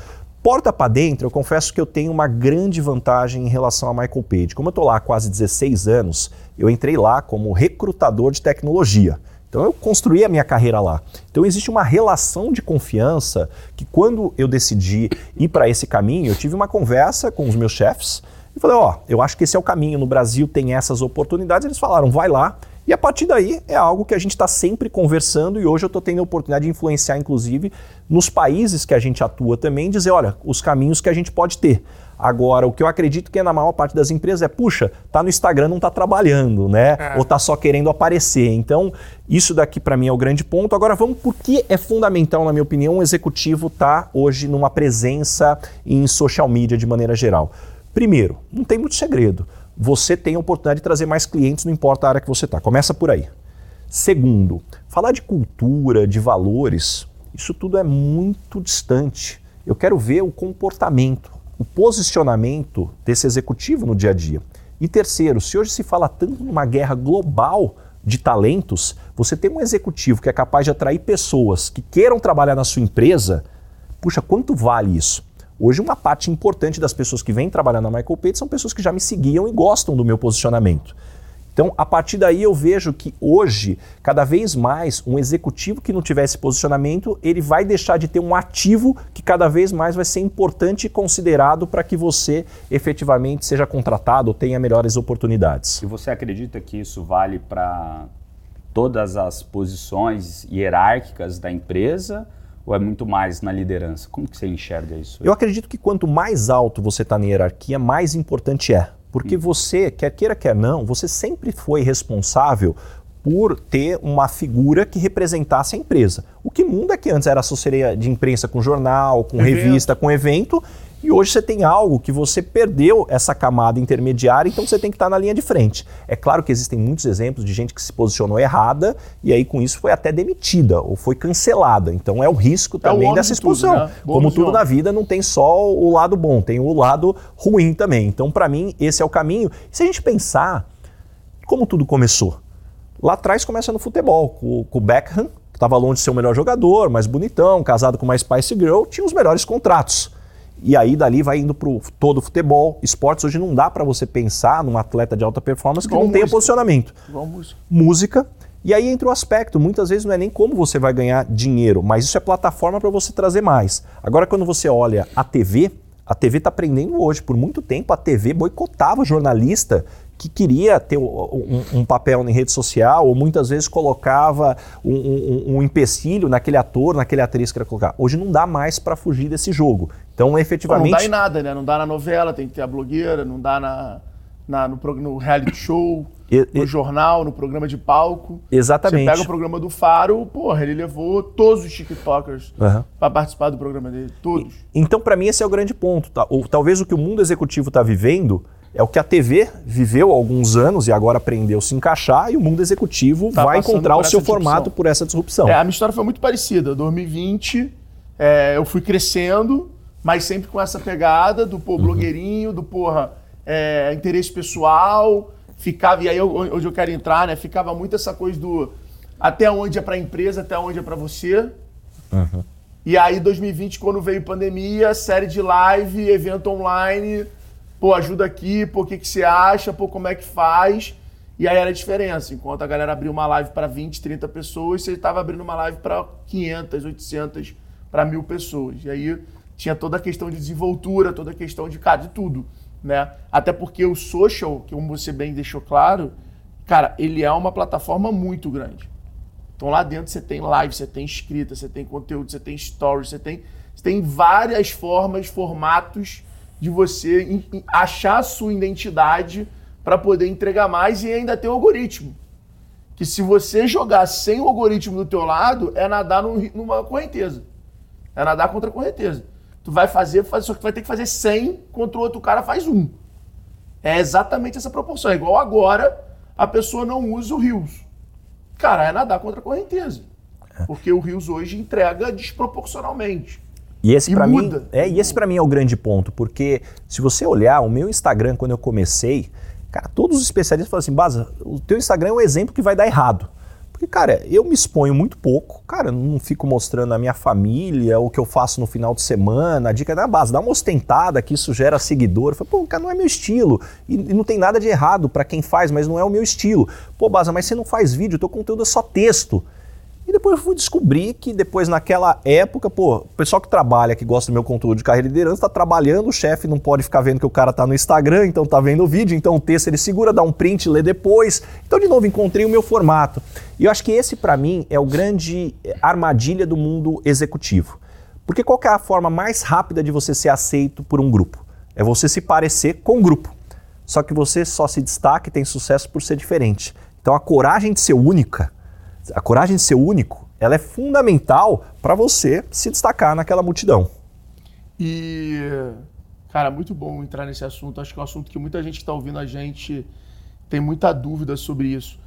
Porta para dentro, eu confesso que eu tenho uma grande vantagem em relação a Michael Page. Como eu estou lá há quase 16 anos, eu entrei lá como recrutador de tecnologia. Então eu construí a minha carreira lá. Então existe uma relação de confiança que quando eu decidi ir para esse caminho, eu tive uma conversa com os meus chefes e falei, ó, oh, eu acho que esse é o caminho, no Brasil tem essas oportunidades. Eles falaram, vai lá. E a partir daí é algo que a gente está sempre conversando e hoje eu estou tendo a oportunidade de influenciar, inclusive, nos países que a gente atua também, dizer, olha, os caminhos que a gente pode ter. Agora, o que eu acredito que é na maior parte das empresas é, puxa, tá no Instagram, não tá trabalhando, né? É. Ou tá só querendo aparecer. Então, isso daqui para mim é o grande ponto. Agora, vamos por que é fundamental, na minha opinião, um executivo tá hoje numa presença em social media de maneira geral. Primeiro, não tem muito segredo. Você tem a oportunidade de trazer mais clientes, não importa a área que você está. Começa por aí. Segundo, falar de cultura, de valores, isso tudo é muito distante. Eu quero ver o comportamento, o posicionamento desse executivo no dia a dia. E terceiro, se hoje se fala tanto numa guerra global de talentos, você tem um executivo que é capaz de atrair pessoas que queiram trabalhar na sua empresa, puxa, quanto vale isso? Hoje, uma parte importante das pessoas que vêm trabalhar na Michael Page são pessoas que já me seguiam e gostam do meu posicionamento. Então, a partir daí eu vejo que hoje, cada vez mais, um executivo que não tiver esse posicionamento, ele vai deixar de ter um ativo que cada vez mais vai ser importante e considerado para que você efetivamente seja contratado ou tenha melhores oportunidades. E você acredita que isso vale para todas as posições hierárquicas da empresa? Ou é muito mais na liderança? Como que você enxerga isso? Eu acredito que quanto mais alto você está na hierarquia, mais importante é. Porque hum. você, quer queira, quer não, você sempre foi responsável por ter uma figura que representasse a empresa. O que muda é que antes era assessoria de imprensa com jornal, com evento. revista, com evento, e hoje você tem algo que você perdeu essa camada intermediária, então você tem que estar na linha de frente. É claro que existem muitos exemplos de gente que se posicionou errada e aí com isso foi até demitida ou foi cancelada. Então é o risco também é o dessa exposição. Tudo, né? Como tudo na vida, não tem só o lado bom, tem o lado ruim também. Então, para mim, esse é o caminho. Se a gente pensar como tudo começou, lá atrás começa no futebol, com, com o Beckham, que estava longe de ser o melhor jogador, mais bonitão, casado com uma Spice Girl, tinha os melhores contratos. E aí dali vai indo para todo o futebol, esportes. Hoje não dá para você pensar num atleta de alta performance que não tenha posicionamento. Vamos. Música. E aí entra o aspecto, muitas vezes não é nem como você vai ganhar dinheiro, mas isso é plataforma para você trazer mais. Agora, quando você olha a TV, a TV está aprendendo hoje. Por muito tempo, a TV boicotava jornalista que queria ter um, um, papel em rede social ou muitas vezes colocava um, um, um, empecilho naquele ator, naquele atriz que queria colocar. Hoje não dá mais para fugir desse jogo. Então, efetivamente. Não dá em nada, né? Não dá na novela, tem que ter a blogueira, não dá na, na no, no reality show. E, no e... jornal, no programa de palco. Exatamente. Você pega o programa do Faro, porra, ele levou todos os TikTokers uhum. para participar do programa dele. Todos. E, então, para mim, esse é o grande ponto. Tá? Ou, talvez o que o mundo executivo está vivendo é o que a TV viveu há alguns anos e agora aprendeu a se encaixar e o mundo executivo tá vai encontrar o seu formato por essa disrupção. É, a minha história foi muito parecida. 2020, é, eu fui crescendo, mas sempre com essa pegada do pô, uhum. blogueirinho, do porra, é, interesse pessoal, ficava, e aí onde eu quero entrar, né? Ficava muito essa coisa do até onde é para a empresa, até onde é para você. Uhum. E aí, 2020, quando veio pandemia, série de live, evento online, pô, ajuda aqui, pô, o que, que você acha, pô, como é que faz? E aí era a diferença. Enquanto a galera abriu uma live para 20, 30 pessoas, você estava abrindo uma live para 500, 800, para mil pessoas. E aí tinha toda a questão de desenvoltura, toda a questão de, cara, de tudo. Né? Até porque o social, que você bem deixou claro, cara, ele é uma plataforma muito grande. Então lá dentro você tem live, você tem escrita, você tem conteúdo, você tem stories, você tem, você tem várias formas, formatos de você achar a sua identidade para poder entregar mais e ainda ter o algoritmo. Que se você jogar sem o algoritmo do teu lado, é nadar numa correnteza. É nadar contra a correnteza. Tu vai fazer, só que tu vai ter que fazer 100 contra o outro cara faz um. É exatamente essa proporção. É igual agora a pessoa não usa o Rios. Cara, é nadar contra a correnteza. É. Porque o Rios hoje entrega desproporcionalmente. E esse para mim, é, e esse para mim é o grande ponto, porque se você olhar o meu Instagram quando eu comecei, cara, todos os especialistas falam assim, Baza, o teu Instagram é um exemplo que vai dar errado. Porque, cara, eu me exponho muito pouco, cara, não fico mostrando a minha família, o que eu faço no final de semana, a dica da base, dá uma ostentada que isso gera seguidor. Falo, pô, cara, não é meu estilo. E, e não tem nada de errado para quem faz, mas não é o meu estilo. Pô, Baza, mas você não faz vídeo, teu conteúdo é só texto. E depois eu fui descobrir que depois naquela época, pô, o pessoal que trabalha, que gosta do meu conteúdo de carreira e liderança, está trabalhando, o chefe não pode ficar vendo que o cara tá no Instagram, então tá vendo o vídeo, então o texto ele segura, dá um print, lê depois. Então de novo encontrei o meu formato. E eu acho que esse para mim é o grande armadilha do mundo executivo. Porque qual é a forma mais rápida de você ser aceito por um grupo? É você se parecer com o grupo. Só que você só se destaca e tem sucesso por ser diferente. Então a coragem de ser única a coragem de ser único, ela é fundamental para você se destacar naquela multidão. E, cara, muito bom entrar nesse assunto. Acho que é um assunto que muita gente que está ouvindo a gente tem muita dúvida sobre isso.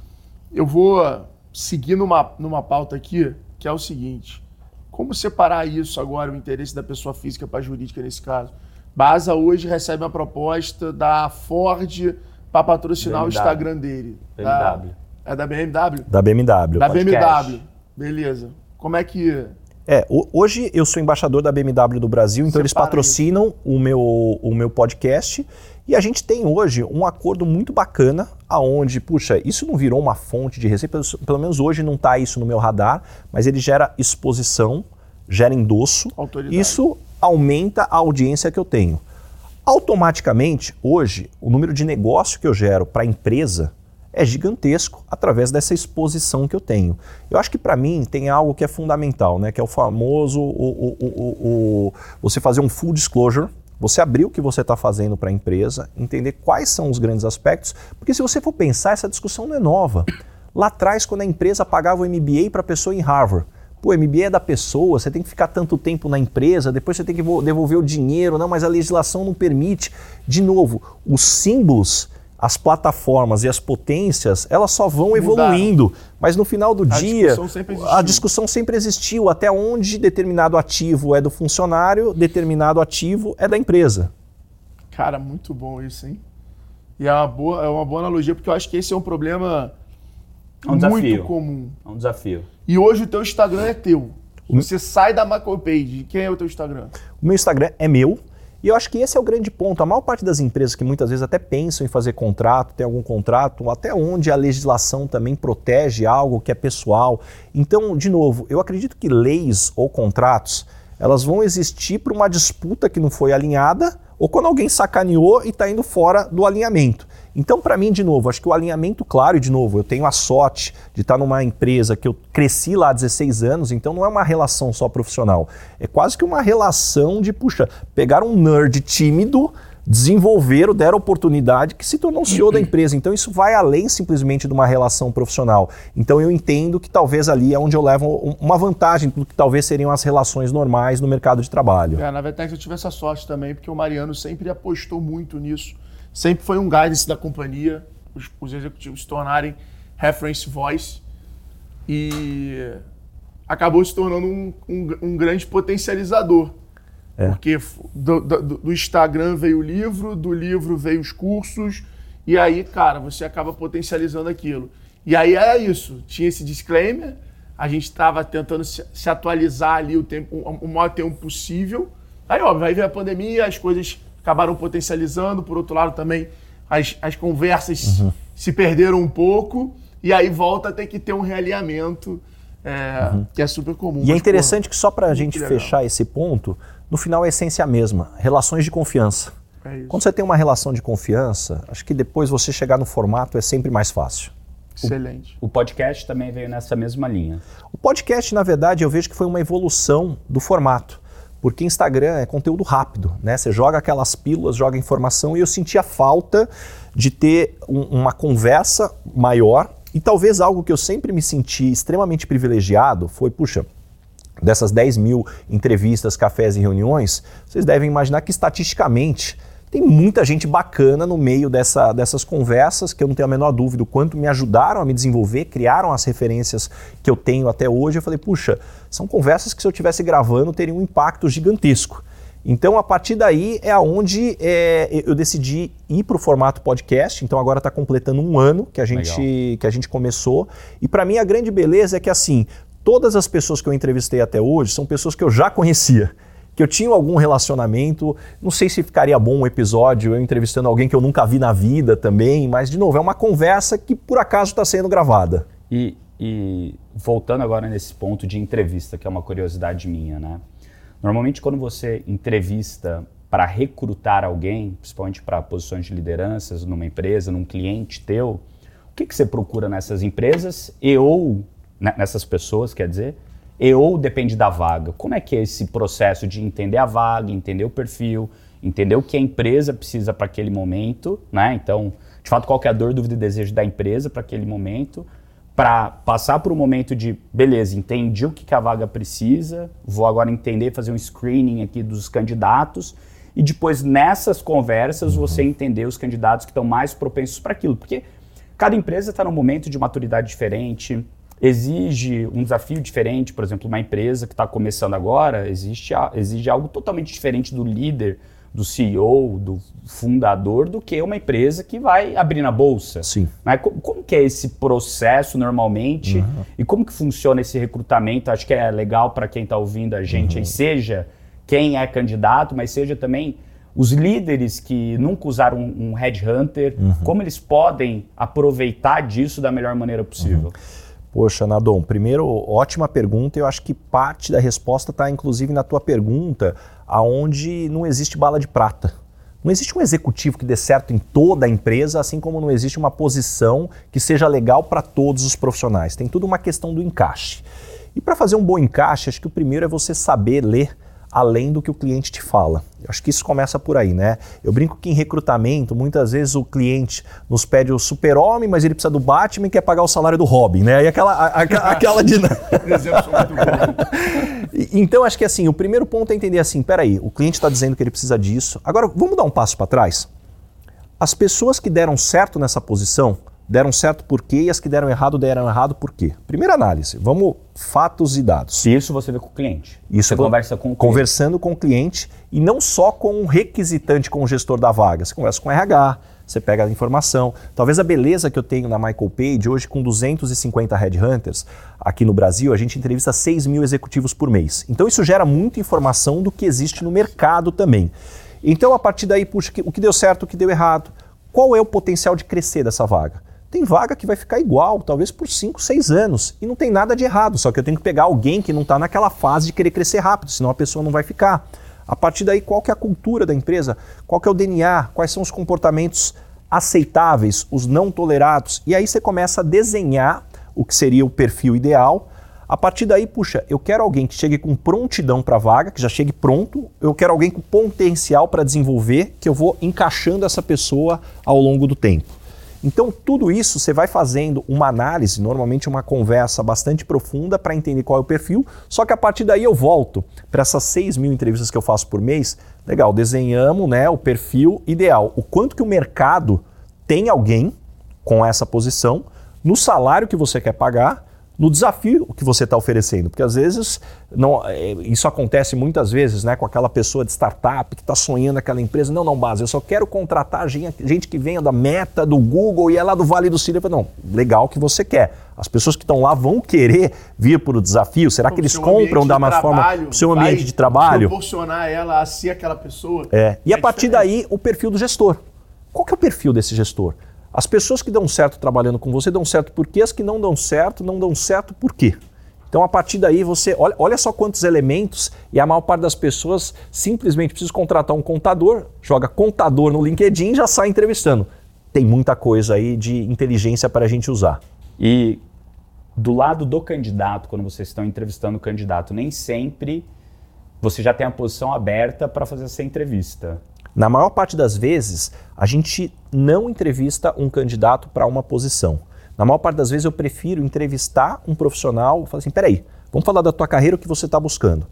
Eu vou seguir numa, numa pauta aqui, que é o seguinte: como separar isso agora, o interesse da pessoa física para a jurídica nesse caso? Baza hoje recebe uma proposta da Ford para patrocinar BMW. o Instagram dele. BMW. Da, é da BMW? Da BMW. Da BMW. Beleza. Como é que. É, hoje eu sou embaixador da BMW do Brasil, então Separa eles patrocinam o meu, o meu podcast e a gente tem hoje um acordo muito bacana, aonde, puxa, isso não virou uma fonte de receita, pelo menos hoje não está isso no meu radar, mas ele gera exposição, gera endosso, Autoridade. isso aumenta a audiência que eu tenho. Automaticamente, hoje, o número de negócio que eu gero para a empresa é gigantesco através dessa exposição que eu tenho. Eu acho que para mim tem algo que é fundamental, né? Que é o famoso o, o, o, você fazer um full disclosure, você abrir o que você está fazendo para a empresa, entender quais são os grandes aspectos, porque se você for pensar, essa discussão não é nova. Lá atrás, quando a empresa pagava o MBA para a pessoa em Harvard, Pô, MBA é da pessoa, você tem que ficar tanto tempo na empresa, depois você tem que devolver o dinheiro, não, mas a legislação não permite. De novo, os símbolos as plataformas e as potências, elas só vão evoluindo. Mas no final do a dia, discussão a discussão sempre existiu até onde determinado ativo é do funcionário, determinado ativo é da empresa. Cara, muito bom isso, hein? E é uma boa, é uma boa analogia, porque eu acho que esse é um problema é um muito desafio. comum. É um desafio. E hoje o teu Instagram é teu. Você sai da MacroPage. Quem é o teu Instagram? O meu Instagram é meu E eu acho que esse é o grande ponto. A maior parte das empresas que muitas vezes até pensam em fazer contrato, tem algum contrato, até onde a legislação também protege algo que é pessoal. Então, de novo, eu acredito que leis ou contratos, elas vão existir para uma disputa que não foi alinhada ou quando alguém sacaneou e está indo fora do alinhamento. Então, para mim, de novo, acho que o alinhamento claro, e de novo, eu tenho a sorte de estar numa empresa que eu cresci lá há 16 anos, então não é uma relação só profissional. É quase que uma relação de, puxa, pegar um nerd tímido, desenvolver, deram oportunidade que se tornou CEO da empresa. Então isso vai além simplesmente de uma relação profissional. Então eu entendo que talvez ali é onde eu levo uma vantagem do que talvez seriam as relações normais no mercado de trabalho. É, na Vetex eu tive essa sorte também, porque o Mariano sempre apostou muito nisso sempre foi um guidance da companhia, os, os executivos se tornarem reference voice e acabou se tornando um, um, um grande potencializador. É. Porque do, do, do, Instagram veio o livro, do livro veio os cursos, e aí, cara, você acaba potencializando aquilo. E aí é isso, tinha esse disclaimer, a gente estava tentando se, se, atualizar ali o, tempo, o, o maior tempo possível. Aí, ó, vai vir a pandemia, as coisas acabaram potencializando. Por outro lado, também as, as conversas uhum. se perderam um pouco. E aí volta a ter que ter um realinhamento é, uhum. que é super comum. E é interessante porra, que só para a gente fechar esse ponto, no final a essência é a mesma: relações de confiança. É Quando você tem uma relação de confiança, acho que depois você chegar no formato é sempre mais fácil. Excelente. O, o, podcast também veio nessa mesma linha. O podcast, na verdade, eu vejo que foi uma evolução do formato. Porque Instagram é conteúdo rápido, né? Você joga aquelas pílulas, joga informação e eu sentia falta de ter um, uma conversa maior e talvez algo que eu sempre me senti extremamente privilegiado foi, puxa, dessas 10 mil entrevistas, cafés e reuniões, vocês devem imaginar que estatisticamente tem muita gente bacana no meio dessa, dessas conversas, que eu não tenho a menor dúvida o quanto me ajudaram a me desenvolver, criaram as referências que eu tenho até hoje. Eu falei, puxa, são conversas que se eu tivesse gravando teriam um impacto gigantesco. Então, a partir daí é aonde é, eu decidi ir para o formato podcast. Então, agora está completando um ano que a gente, que a gente começou. E para mim, a grande beleza é que, assim, todas as pessoas que eu entrevistei até hoje são pessoas que eu já conhecia que eu tinha algum relacionamento. Não sei se ficaria bom um episódio eu entrevistando alguém que eu nunca vi na vida também, mas, de novo, é uma conversa que por acaso está sendo gravada. E, e voltando agora nesse ponto de entrevista, que é uma curiosidade minha, né? Normalmente, quando você entrevista para recrutar alguém, principalmente para posições de lideranças numa empresa, num cliente teu, o que, que você procura nessas empresas e ou né, nessas pessoas, quer dizer, e ou depende da vaga? Como é que é esse processo de entender a vaga, entender o perfil, entender o que a empresa precisa para aquele momento, né? Então, de fato, qual é a dor, dúvida e desejo da empresa para aquele momento, para passar por um momento de, beleza, entendi o que, que a vaga precisa, vou agora entender, fazer um screening aqui dos candidatos, e depois nessas conversas você entender os candidatos que estão mais propensos para aquilo, porque cada empresa está num momento de maturidade diferente, exige um desafio diferente, por exemplo, uma empresa que está começando agora existe, exige algo totalmente diferente do líder, do CEO, do fundador, do que uma empresa que vai abrir na bolsa. Sim. Mas como, como que é esse processo normalmente uhum. e como que funciona esse recrutamento? Acho que é legal para quem está ouvindo a gente, uhum. aí, seja quem é candidato, mas seja também os líderes que nunca usaram um, um headhunter, uhum. como eles podem aproveitar disso da melhor maneira possível. Uhum. Poxa, Nadon, primeiro, ótima pergunta. Eu acho que parte da resposta está, inclusive, na tua pergunta, aonde não existe bala de prata. Não existe um executivo que dê certo em toda a empresa, assim como não existe uma posição que seja legal para todos os profissionais. Tem tudo uma questão do encaixe. E para fazer um bom encaixe, acho que o primeiro é você saber ler além do que o cliente te fala. Eu acho que isso começa por aí, né? Eu brinco que em recrutamento, muitas vezes o cliente nos pede o super-homem, mas ele precisa do Batman e quer pagar o salário do Robin, né? E aquela, a, a, aquela dinâmica. então, acho que assim, o primeiro ponto é entender assim, peraí, o cliente está dizendo que ele precisa disso. Agora, vamos dar um passo para trás? As pessoas que deram certo nessa posição, deram certo por quê e as que deram errado deram errado por quê. Primeira análise, vamos fatos e dados. Isso você vê com o cliente. Isso você conversa com o cliente. Conversando com o cliente e não só com um requisitante, com o gestor da vaga. Você conversa com o RH, você pega a informação. Talvez a beleza que eu tenho na Michael Page, hoje com 250 headhunters aqui no Brasil, a gente entrevista 6 mil executivos por mês. Então isso gera muita informação do que existe no mercado também. Então, a partir daí, puxa, o que deu certo, o que deu errado. Qual é o potencial de crescer dessa vaga? Tem vaga que vai ficar igual, talvez por 5, 6 anos. E não tem nada de errado, só que eu tenho que pegar alguém que não está naquela fase de querer crescer rápido, senão a pessoa não vai ficar. A partir daí, qual que é a cultura da empresa? Qual que é o DNA? Quais são os comportamentos aceitáveis, os não tolerados? E aí você começa a desenhar o que seria o perfil ideal. A partir daí, puxa, eu quero alguém que chegue com prontidão para a vaga, que já chegue pronto. Eu quero alguém com potencial para desenvolver, que eu vou encaixando essa pessoa ao longo do tempo. Então, tudo isso você vai fazendo uma análise, normalmente uma conversa bastante profunda para entender qual é o perfil, só que a partir daí eu volto para essas 6 mil entrevistas que eu faço por mês. Legal, desenhamos né, o perfil ideal. O quanto que o mercado tem alguém com essa posição, no salário que você quer pagar no desafio que você está oferecendo. Porque às vezes, não, é, isso acontece muitas vezes né, com aquela pessoa de startup que está sonhando aquela empresa. Não, não, base, eu só quero contratar gente, gente que venha da Meta, do Google e é lá do Vale do Silício. Não, legal que você quer. As pessoas que estão lá vão querer vir para o desafio? Será que eles compram da mais forma o seu ambiente de trabalho? proporcionar ela a ser aquela pessoa. É. E é a partir diferente. daí, o perfil do gestor. Qual que é o perfil desse gestor? As pessoas que dão certo trabalhando com você dão certo porque as que não dão certo não dão certo por quê? Então, a partir daí, você olha, olha só quantos elementos, e a maior parte das pessoas simplesmente precisa contratar um contador, joga contador no LinkedIn e já sai entrevistando. Tem muita coisa aí de inteligência para a gente usar. E do lado do candidato, quando vocês estão entrevistando o candidato, nem sempre você já tem a posição aberta para fazer essa entrevista. Na maior parte das vezes, a gente não entrevista um candidato para uma posição. Na maior parte das vezes, eu prefiro entrevistar um profissional e falar assim: peraí, vamos falar da tua carreira, o que você está buscando.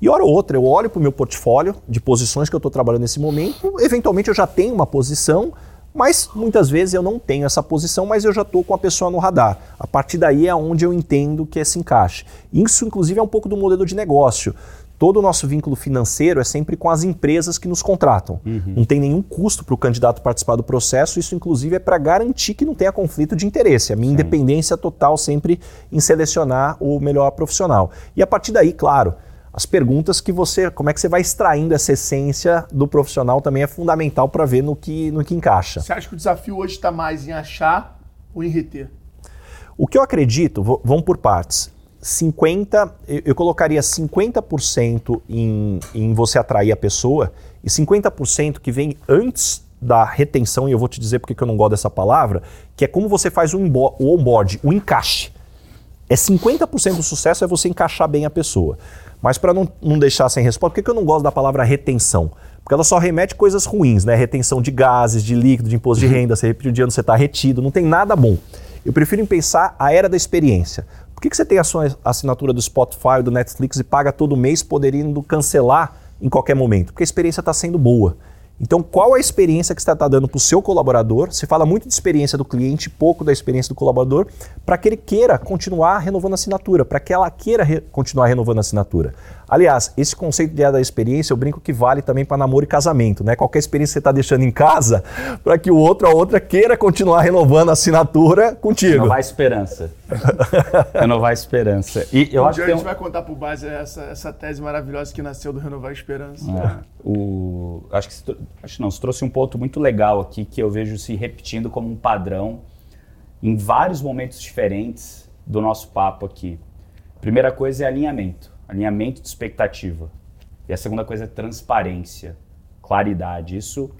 E hora ou outra, eu olho para o meu portfólio de posições que eu estou trabalhando nesse momento, eventualmente eu já tenho uma posição, mas muitas vezes eu não tenho essa posição, mas eu já estou com a pessoa no radar. A partir daí é onde eu entendo que esse encaixe. Isso, inclusive, é um pouco do modelo de negócio todo o nosso vínculo financeiro é sempre com as empresas que nos contratam. Uhum. Não tem nenhum custo para o candidato participar do processo, isso inclusive é para garantir que não tenha conflito de interesse. A minha Sim. independência total sempre em selecionar o melhor profissional. E a partir daí, claro, as perguntas que você, como é que você vai extraindo essa essência do profissional também é fundamental para ver no que, no que encaixa. Você acha que o desafio hoje está mais em achar ou em reter? O que eu acredito, vamos por partes. 50, eu colocaria 50% em, em você atrair a pessoa e 50% que vem antes da retenção, e eu vou te dizer porque eu não gosto dessa palavra, que é como você faz o, o onboard, o encaixe. É 50% do sucesso é você encaixar bem a pessoa. Mas para não, não deixar sem resposta, por que eu não gosto da palavra retenção? Porque ela só remete coisas ruins, né? Retenção de gases, de líquido, de imposto de uhum. renda, você repetir o dia onde você está retido, não tem nada bom. Eu prefiro pensar a era da experiência. Por que, que você tem a sua assinatura do Spotify, do Netflix e paga todo mês, poderindo cancelar em qualquer momento? Porque a experiência está sendo boa. Então, qual a experiência que você está dando para o seu colaborador? Se fala muito de experiência do cliente, pouco da experiência do colaborador, para que ele queira continuar renovando a assinatura, para que ela queira re continuar renovando a assinatura. Aliás, esse conceito de da experiência, eu brinco que vale também para namoro e casamento, né? Qualquer experiência que você está deixando em casa, para que o outro ou a outra queira continuar renovando a assinatura contigo. Renovar a esperança. renovar a esperança. E eu um acho que a gente um... vai contar para o base essa, essa tese maravilhosa que nasceu do Renovar a Esperança. É, o... Acho que acho não, você trouxe um ponto muito legal aqui que eu vejo se repetindo como um padrão em vários momentos diferentes do nosso papo aqui. Primeira coisa é alinhamento alinhamento de expectativa. E a segunda coisa é transparência, claridade. Isso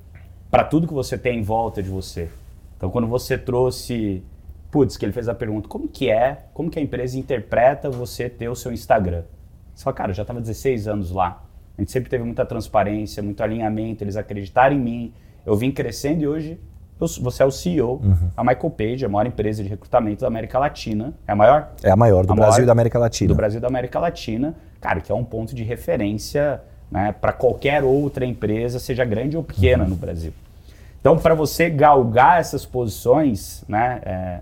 para tudo que você tem em volta de você. Então, quando você trouxe, putz, que ele fez a pergunta, como que é, como que a empresa interpreta você ter o seu Instagram? Você fala, cara, eu já estava 16 anos lá. Gente sempre teve muita transparência, muito alinhamento, eles acreditaram em mim. Eu vim crescendo e hoje você é o CEO uhum. a Michael Page, a maior empresa de recrutamento da América Latina. É a maior? É a maior do a Brasil maior, e da América Latina. Do Brasil e da América Latina. Cara, que é um ponto de referência né, para qualquer outra empresa, seja grande ou pequena uhum. no Brasil. Então, para você galgar essas posições, né, é,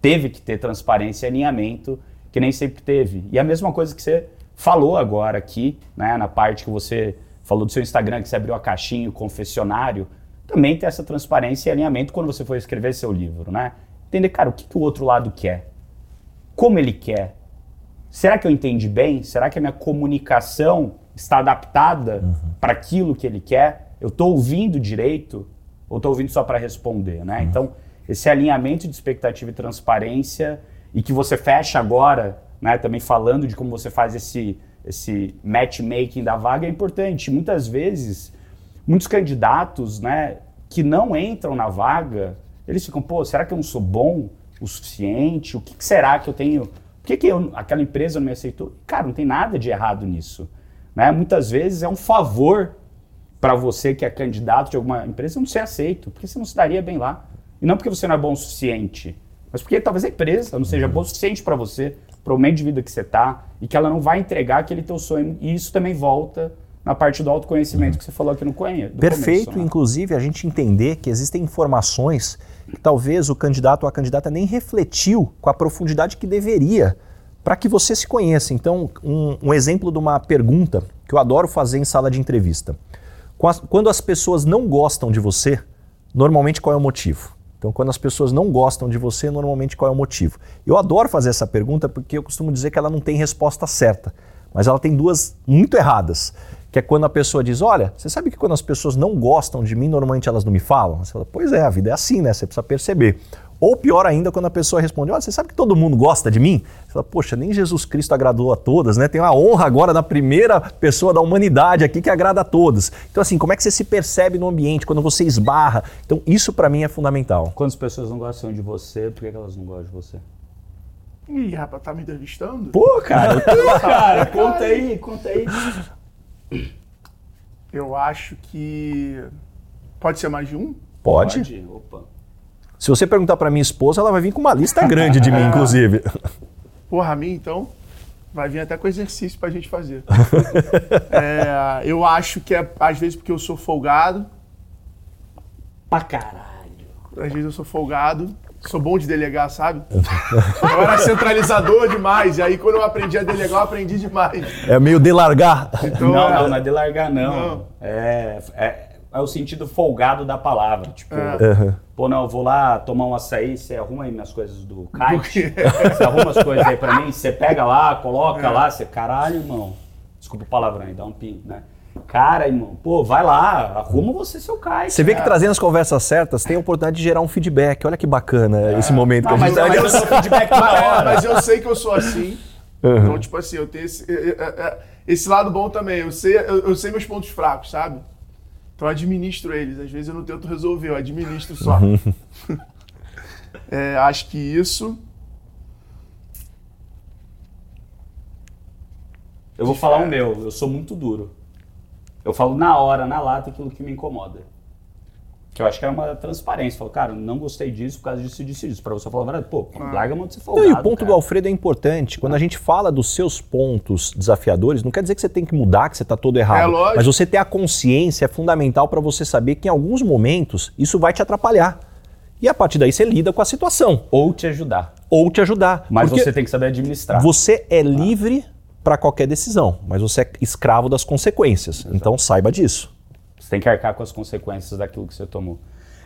teve que ter transparência e alinhamento, que nem sempre teve. E a mesma coisa que você falou agora aqui, né, na parte que você falou do seu Instagram, que você abriu a caixinha, o confessionário também ter essa transparência e alinhamento quando você for escrever seu livro, né? Entender, cara, o que, que o outro lado quer? Como ele quer? Será que eu entendi bem? Será que a minha comunicação está adaptada uhum. para aquilo que ele quer? eu estou ouvindo direito ou estou ouvindo só para responder, né? Uhum. Então, esse alinhamento de expectativa e transparência e que você fecha agora, né, também falando de como você faz esse, esse matchmaking da vaga é importante. Muitas vezes, muitos candidatos, né, que não entram na vaga, eles ficam, pô, será que eu não sou bom o suficiente? O que, que será que eu tenho? Por que, que eu, aquela empresa não me aceitou? Cara, não tem nada de errado nisso. Né? Muitas vezes é um favor para você que é candidato de alguma empresa não ser aceito, porque você não se daria bem lá. E não porque você não é bom o suficiente, mas porque talvez a empresa não seja boa o suficiente para você, para o meio de vida que você está, e que ela não vai entregar aquele teu sonho. E isso também volta na parte do autoconhecimento que você falou aqui no Conheço. Perfeito, começo, né? inclusive a gente entender que existem informações que talvez o candidato ou a candidata nem refletiu com a profundidade que deveria para que você se conheça. Então, um, um, exemplo de uma pergunta que eu adoro fazer em sala de entrevista. Quando as pessoas não gostam de você, normalmente qual é o motivo? Então, quando as pessoas não gostam de você, normalmente qual é o motivo? Eu adoro fazer essa pergunta porque eu costumo dizer que ela não tem resposta certa, mas ela tem duas muito erradas que é quando a pessoa diz: Olha, você sabe que quando as pessoas não gostam de mim, normalmente elas não me falam? Você fala: Pois é, a vida é assim, né? Você precisa perceber. Ou pior ainda, quando a pessoa responde: Olha, você sabe que todo mundo gosta de mim? Você fala: Poxa, nem Jesus Cristo agradou a todas, né? Tem uma honra agora da primeira pessoa da humanidade aqui que agrada a todos. Então, assim, como é que você se percebe no ambiente, quando você esbarra? Então, isso para mim é fundamental. Quando as pessoas não gostam de você, por que elas não gostam de você? Ih, rapaz, tá me entrevistando? Pô, cara, pô, cara, conta aí, conta aí. Eu acho que. Pode ser mais de um? Pode. Pode. Opa. Se você perguntar para minha esposa, ela vai vir com uma lista grande de mim, inclusive. Porra, a mim então vai vir até com exercício pra gente fazer. é, eu acho que é, às vezes, porque eu sou folgado. Pra caralho. Às vezes eu sou folgado. Sou bom de delegar, sabe? Eu era centralizador demais. E aí, quando eu aprendi a delegar, eu aprendi demais. É meio delargar. Então, não, é... não, não é delargar, não. não. É, é, é, o sentido folgado da palavra. Tipo, é. pô, não, eu vou lá tomar um açaí, você arruma aí minhas coisas do kite. Você arruma as coisas aí pra mim, você pega lá, coloca é. lá, você, caralho, irmão. Desculpa o palavrão aí, dá um pin, né? Cara, irmão, pô, vai lá, arruma você seu cai. Você vê que trazendo as conversas certas tem a oportunidade de gerar um feedback. Olha que bacana é. esse momento não, que a gente mas, tá mas, eu feedback mas, mas eu sei que eu sou assim. Uhum. Então, tipo assim, eu tenho esse, esse lado bom também. Eu sei, eu, eu, sei meus pontos fracos, sabe? Então eu administro eles. Às vezes eu não tento resolver, eu administro só. É, acho que isso. Eu vou falar o meu, eu sou muito duro. Eu falo na hora, na lata, aquilo que me incomoda. Que eu acho que era uma transparência. Falo, cara, não gostei disso por causa disso, disso, disso. Pra você falar a verdade, pô, ah. larga a mão de ser folgado, não, E o ponto cara. do Alfredo é importante. Quando a gente fala dos seus pontos desafiadores, não quer dizer que você tem que mudar, que você está todo errado. É lógico. Mas você ter a consciência é fundamental para você saber que em alguns momentos isso vai te atrapalhar. E a partir daí você lida com a situação. Ou te ajudar. Ou te ajudar. Mas você tem que saber administrar. Você é livre para qualquer decisão, mas você é escravo das consequências. Exato. Então saiba disso. Tem que arcar com as consequências daquilo que você tomou.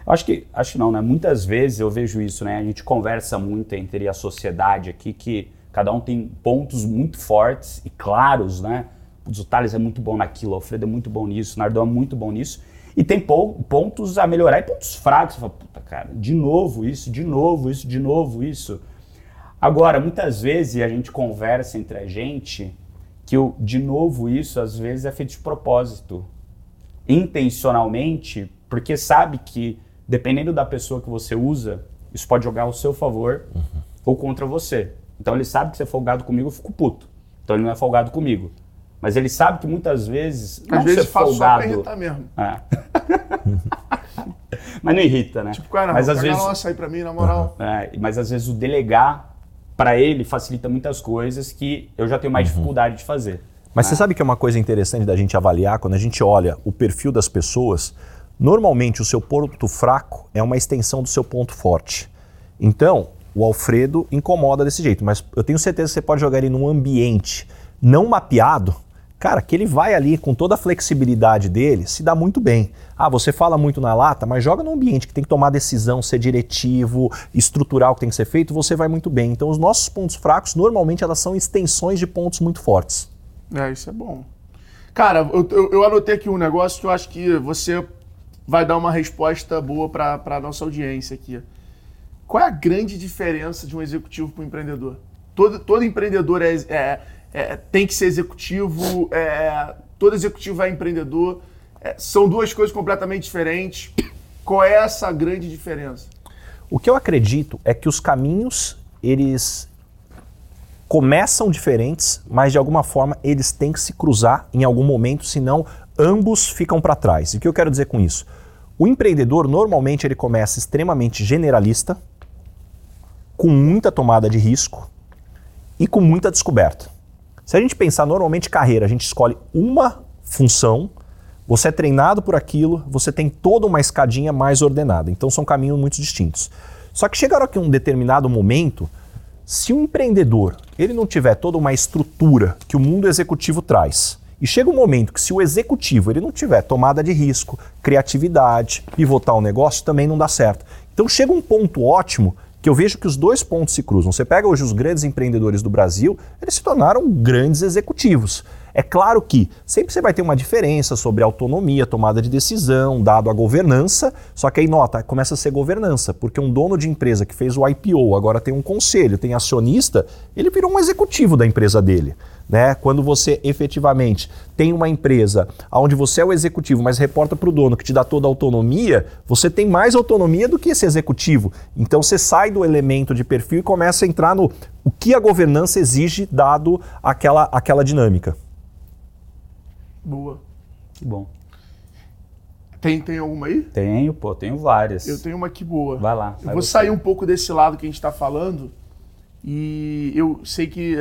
Eu acho que, acho não, né? Muitas vezes eu vejo isso, né? A gente conversa muito entre a sociedade aqui que cada um tem pontos muito fortes e claros, né? O Thales é muito bom naquilo, o Alfredo é muito bom nisso, o Nardão é muito bom nisso. E tem pontos a melhorar e pontos fracos. Você fala, puta, cara, de novo isso, de novo isso, de novo isso. Agora, muitas vezes a gente conversa entre a gente que, eu, de novo, isso às vezes é feito de propósito, intencionalmente, porque sabe que, dependendo da pessoa que você usa, isso pode jogar ao seu favor uhum. ou contra você. Então ele sabe que você é folgado comigo, eu fico puto. Então ele não é folgado comigo. Mas ele sabe que muitas vezes. Às vezes ser folgado, só pra mesmo. É. mas não irrita, né? Tipo, cara, mas às vezes açaí pra mim, na moral. É, mas às vezes o delegar para ele facilita muitas coisas que eu já tenho mais uhum. dificuldade de fazer. Mas você sabe que é uma coisa interessante da gente avaliar quando a gente olha o perfil das pessoas. Normalmente o seu ponto fraco é uma extensão do seu ponto forte. Então, o Alfredo incomoda desse jeito, mas eu tenho certeza que você pode jogar ele num ambiente não mapeado, cara, que ele vai ali com toda a flexibilidade dele, se dá muito bem. Ah, você fala muito na lata, mas joga no ambiente que tem que tomar decisão, ser diretivo, estrutural que tem que ser feito, você vai muito bem. Então, os nossos pontos fracos, normalmente, elas são extensões de pontos muito fortes. É, isso é bom. Cara, eu, eu, eu anotei aqui um negócio que eu acho que você vai dar uma resposta boa para a nossa audiência aqui. Qual é a grande diferença de um executivo para um empreendedor? Todo, todo empreendedor é, é, é tem que ser executivo, é, todo executivo é empreendedor. É, são duas coisas completamente diferentes. Qual é essa grande diferença? O que eu acredito é que os caminhos, eles começam diferentes, mas de alguma forma eles têm que se cruzar em algum momento, senão ambos ficam para trás. E o que eu quero dizer com isso? O empreendedor normalmente ele começa extremamente generalista, com muita tomada de risco e com muita descoberta. Se a gente pensar normalmente carreira, a gente escolhe uma função, você é treinado por aquilo, você tem toda uma escadinha mais ordenada. Então são caminhos muito distintos. Só que chegaram aqui um determinado momento, se um empreendedor ele não tiver toda uma estrutura que o mundo executivo traz, e chega um momento que se o executivo ele não tiver tomada de risco, criatividade, pivotar o negócio, também não dá certo. Então chega um ponto ótimo que eu vejo que os dois pontos se cruzam. Você pega hoje os grandes empreendedores do Brasil, eles se tornaram grandes executivos. É claro que sempre você vai ter uma diferença sobre autonomia, tomada de decisão, dado a governança, só que aí nota, começa a ser governança, porque um dono de empresa que fez o IPO, agora tem um conselho, tem acionista, ele virou um executivo da empresa dele. Né? Quando você efetivamente tem uma empresa onde você é o executivo, mas reporta para o dono que te dá toda a autonomia, você tem mais autonomia do que esse executivo. Então você sai do elemento de perfil e começa a entrar no o que a governança exige dado aquela, aquela dinâmica. Boa. Que bom. Tem, tem alguma aí? Tenho, pô, tenho várias. Eu tenho uma aqui boa. Vai lá. Vai eu vou você. sair um pouco desse lado que a gente está falando. E eu sei que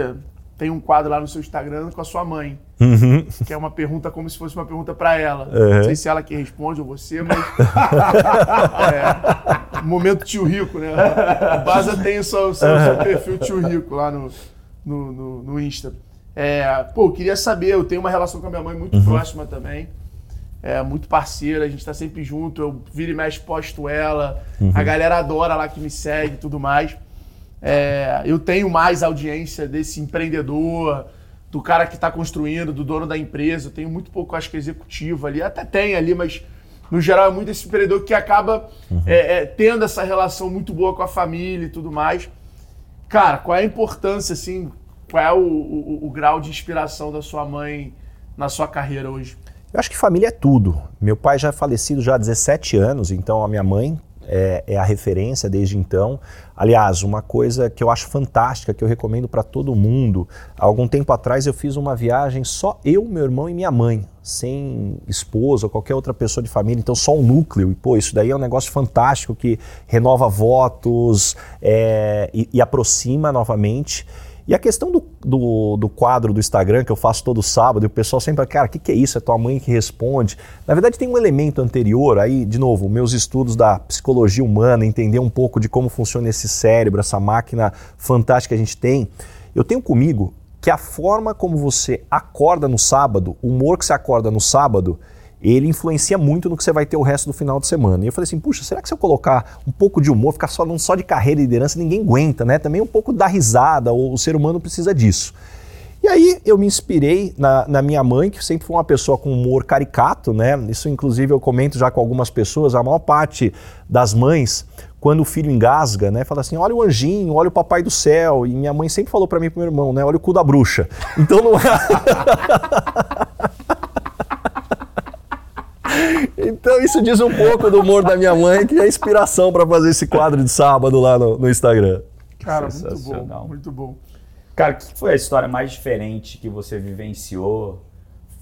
tem um quadro lá no seu Instagram com a sua mãe. Uhum. Que é uma pergunta como se fosse uma pergunta para ela. Uhum. Não sei se ela que responde ou você, mas. é, momento tio rico, né? O Baza tem o seu, seu, seu perfil tio rico lá no, no, no, no Insta. É, pô, queria saber, eu tenho uma relação com a minha mãe muito uhum. próxima também. É, muito parceira, a gente está sempre junto, eu viro e mexe, posto ela, uhum. a galera adora lá que me segue e tudo mais. É, eu tenho mais audiência desse empreendedor, do cara que está construindo, do dono da empresa, eu tenho muito pouco, acho que executivo ali, até tem ali, mas no geral é muito esse empreendedor que acaba uhum. é, é, tendo essa relação muito boa com a família e tudo mais. Cara, qual é a importância, assim, qual é o, o, o grau de inspiração da sua mãe na sua carreira hoje? Eu acho que família é tudo. Meu pai já é falecido já há 17 anos, então a minha mãe é, é, a referência desde então. Aliás, uma coisa que eu acho fantástica, que eu recomendo para todo mundo. Há algum tempo atrás eu fiz uma viagem só eu, meu irmão e minha mãe, sem esposa ou qualquer outra pessoa de família, então só um núcleo. E pô, isso daí é um negócio fantástico que renova votos é, e, e aproxima novamente. E a questão do, do, do, quadro do Instagram que eu faço todo sábado, e o pessoal sempre fala, cara, o que, que é isso? É tua mãe que responde. Na verdade, tem um elemento anterior, aí, de novo, meus estudos da psicologia humana, entender um pouco de como funciona esse cérebro, essa máquina fantástica que a gente tem. Eu tenho comigo que a forma como você acorda no sábado, o humor que você acorda no sábado, ele influencia muito no que você vai ter o resto do final de semana. E eu falei assim, puxa, será que se eu colocar um pouco de humor, ficar falando só de carreira e liderança, ninguém aguenta, né? Também um pouco da risada, o ser humano precisa disso. E aí eu me inspirei na, na, minha mãe, que sempre foi uma pessoa com humor caricato, né? Isso inclusive eu comento já com algumas pessoas, a maior parte das mães, quando o filho engasga, né, fala assim, olha o anjinho, olha o papai do céu. E minha mãe sempre falou para mim pro meu irmão, né, olha o cu da bruxa. Então não Então isso diz um pouco do humor da minha mãe, que é inspiração para fazer esse quadro de sábado lá no, no Instagram. Cara, muito bom, muito bom. Cara, o que foi a história mais diferente que você vivenciou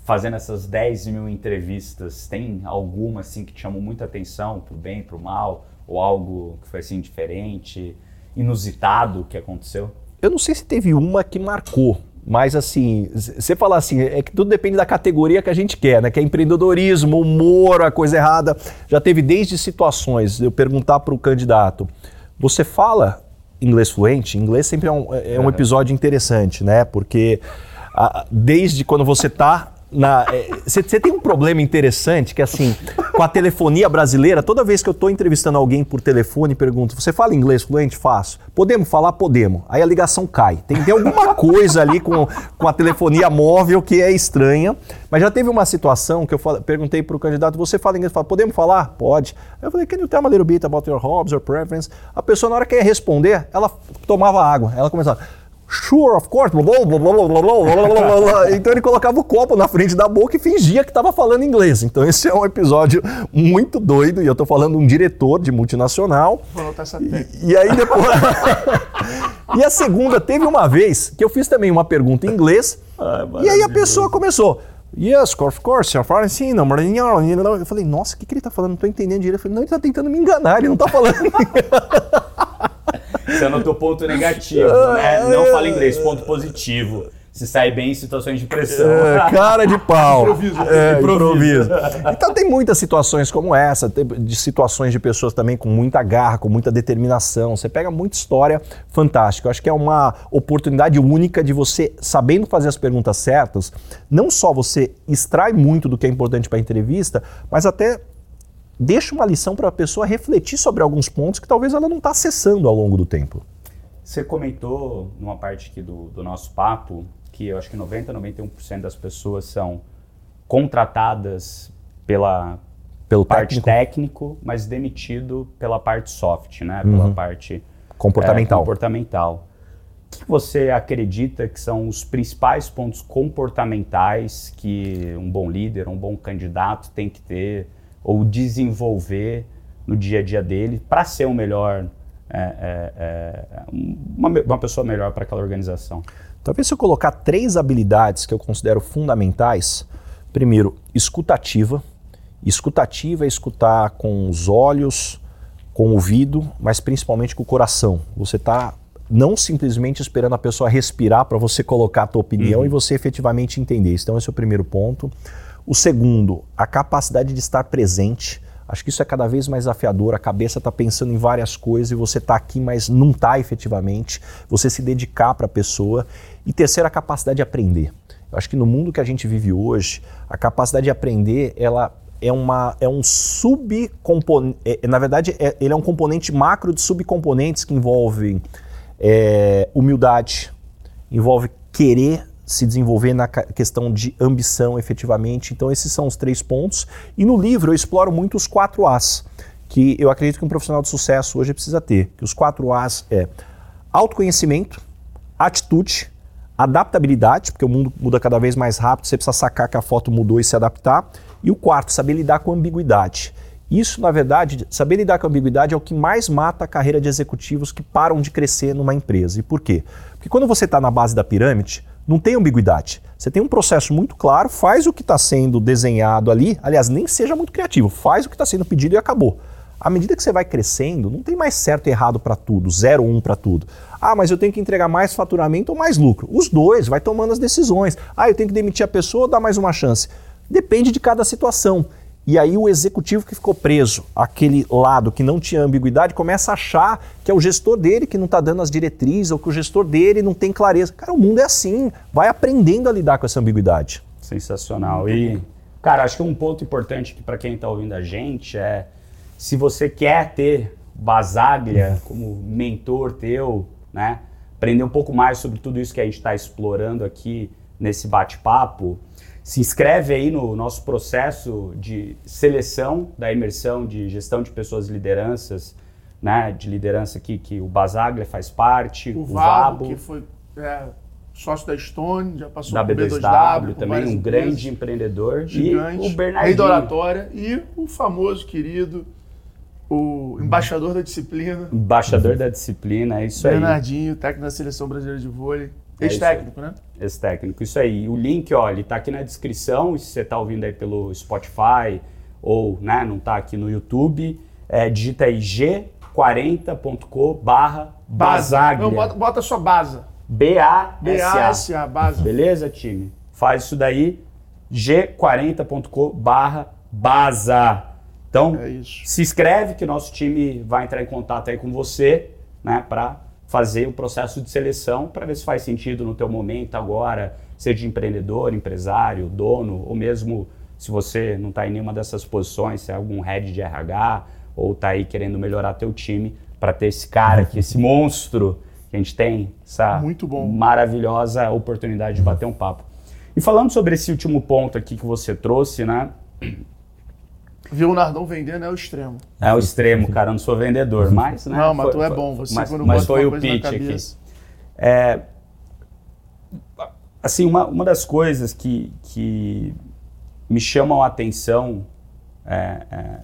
fazendo essas 10 mil entrevistas? Tem alguma assim que te chamou muita atenção, pro bem, pro mal? Ou algo que foi assim diferente, inusitado que aconteceu? Eu não sei se teve uma que marcou, mas assim, você falar assim, é que tudo depende da categoria que a gente quer, né? Que é empreendedorismo, humor, a coisa errada. Já teve desde situações, eu perguntar para o candidato, você fala inglês fluente? Inglês sempre é um, é um episódio interessante, né? Porque a, desde quando você está. Você é, tem um problema interessante que assim, com a telefonia brasileira, toda vez que eu estou entrevistando alguém por telefone, pergunto: você fala inglês fluente? Faço. Podemos falar? Podemos. Aí a ligação cai. Tem, tem alguma coisa ali com, com a telefonia móvel que é estranha. Mas já teve uma situação que eu falei, perguntei para o candidato: você fala inglês? Fala, podemos falar? Pode. Eu falei: can you tell me a little bit about your hobbies or preference? A pessoa, na hora que ia responder, ela tomava água. Ela começava. Sure, of course. Então ele colocava o copo na frente da boca e fingia que estava falando inglês. Então esse é um episódio muito doido e eu estou falando um diretor de multinacional. Vou anotar essa E, e aí depois. e a segunda, teve uma vez que eu fiz também uma pergunta em inglês e aí a pessoa começou. Yes, of course, you're fine, sim, não, Eu falei, nossa, o que, que ele está falando? Não estou entendendo direito. Eu falei, não, ele está tentando me enganar, ele não está falando. Você anotou ponto negativo, né? Não fala inglês, ponto positivo. Se sai bem em situações de pressão. É, cara de pau. Improviso. É, Improviso. Então tem muitas situações como essa, de situações de pessoas também com muita garra, com muita determinação. Você pega muita história fantástica. Eu acho que é uma oportunidade única de você, sabendo fazer as perguntas certas, não só você extrai muito do que é importante para a entrevista, mas até deixa uma lição para a pessoa refletir sobre alguns pontos que talvez ela não está acessando ao longo do tempo. Você comentou numa parte aqui do, do nosso papo que eu acho que 90, 91% das pessoas são contratadas pela Pelo parte técnico. técnico, mas demitido pela parte soft, né? Pela parte Comportamental. é, comportamental. O que você acredita que são os principais pontos comportamentais que um bom líder, um bom candidato tem que ter ou desenvolver no dia a dia dele para ser um melhor, é, é, é, uma, uma pessoa melhor para aquela organização? Talvez se eu colocar três habilidades que eu considero fundamentais. Primeiro, escutativa. Escutativa é escutar com os olhos, com o ouvido, mas principalmente com o coração. Você está não simplesmente esperando a pessoa respirar para você colocar a tua opinião e você efetivamente entender. Então esse é o primeiro ponto. O segundo, a capacidade de estar presente. Acho que isso é cada vez mais desafiador. A cabeça está pensando em várias coisas e você está aqui, mas não está efetivamente. Você se dedicar para a pessoa. E terceiro, a capacidade de aprender. Eu acho que no mundo que a gente vive hoje, a capacidade de aprender, ela é, uma, é um subcomponente. É, na verdade, é- ele é um componente macro de subcomponentes que envolvem é, humildade, envolve querer se desenvolver na questão de ambição efetivamente. Então, esses são os três pontos. E no livro eu exploro muito os quatro As, que eu acredito que um profissional de sucesso hoje precisa ter. Que os quatro As é autoconhecimento, atitude, adaptabilidade, porque o mundo muda cada vez mais rápido, você precisa sacar que a foto mudou e se adaptar. E o quarto, saber lidar com ambiguidade. Isso, na verdade, saber lidar com ambiguidade é o que mais mata a carreira de executivos que param de crescer numa empresa. E por quê? Porque quando você está na base da pirâmide, não tem ambiguidade. Você tem um processo muito claro, faz o que está sendo desenhado ali, aliás, nem seja muito criativo, faz o que está sendo pedido e acabou. À medida que você vai crescendo, não tem mais certo e errado para tudo, zero um para tudo. Ah, mas eu tenho que entregar mais faturamento ou mais lucro. Os dois, vai tomando as decisões. Ah, eu tenho que demitir a pessoa ou dar mais uma chance. Depende de cada situação. E aí o executivo que ficou preso, aquele lado que não tinha ambiguidade, começa a achar que é o gestor dele que não está dando as diretrizes ou que o gestor dele não tem clareza. Cara, o mundo é assim. Vai aprendendo a lidar com essa ambiguidade. Sensacional. E, cara, acho que um ponto importante para quem está ouvindo a gente é se você quer ter Basaglia como mentor teu, né? Aprender um pouco mais sobre tudo isso que a gente está explorando aqui nesse bate-papo, se inscreve aí no nosso processo de seleção da imersão de gestão de pessoas e lideranças, né? De liderança aqui que o Basaglia faz parte, O o Vabo, que foi é, sócio da Stone, já passou da por B2W, B2W, com também um grande empreendedor, gigante, e o Bernardinho. oratória e o famoso, querido, o embaixador da disciplina, Embaixador da disciplina, é isso aí. Bernardinho, técnico da Seleção Brasileira de Vôlei, É isso ex-técnico, né? Esse técnico, isso aí. O link, ó, ele tá aqui na descrição, se você tá ouvindo aí pelo Spotify ou, né, não tá aqui no YouTube, é, digita aí g40.co barra Basaglia. Não, bota, bota só Baza. B-A-S-A. Baza. Beleza, time? Faz isso daí, g40.co barra Baza. Então, É se inscreve que nosso time vai entrar em contato aí com você, né, para fazer o processo de seleção para ver se faz sentido no teu momento agora, seja de empreendedor, empresário, dono ou mesmo se você não está em nenhuma dessas posições, se é algum head de RH ou está aí querendo melhorar teu time, para ter esse cara aqui, esse monstro que a gente tem, essa maravilhosa oportunidade de bater um papo. E falando sobre esse último ponto aqui que você trouxe, né? Ver o Nardão vendendo é o extremo. É o extremo, cara, eu não sou vendedor, mas... Né, Não, mas foi- tu é bom. Você mas, quando mas foi o pitch aqui. É, assim, uma, uma das coisas que, que me chamam a atenção é, é,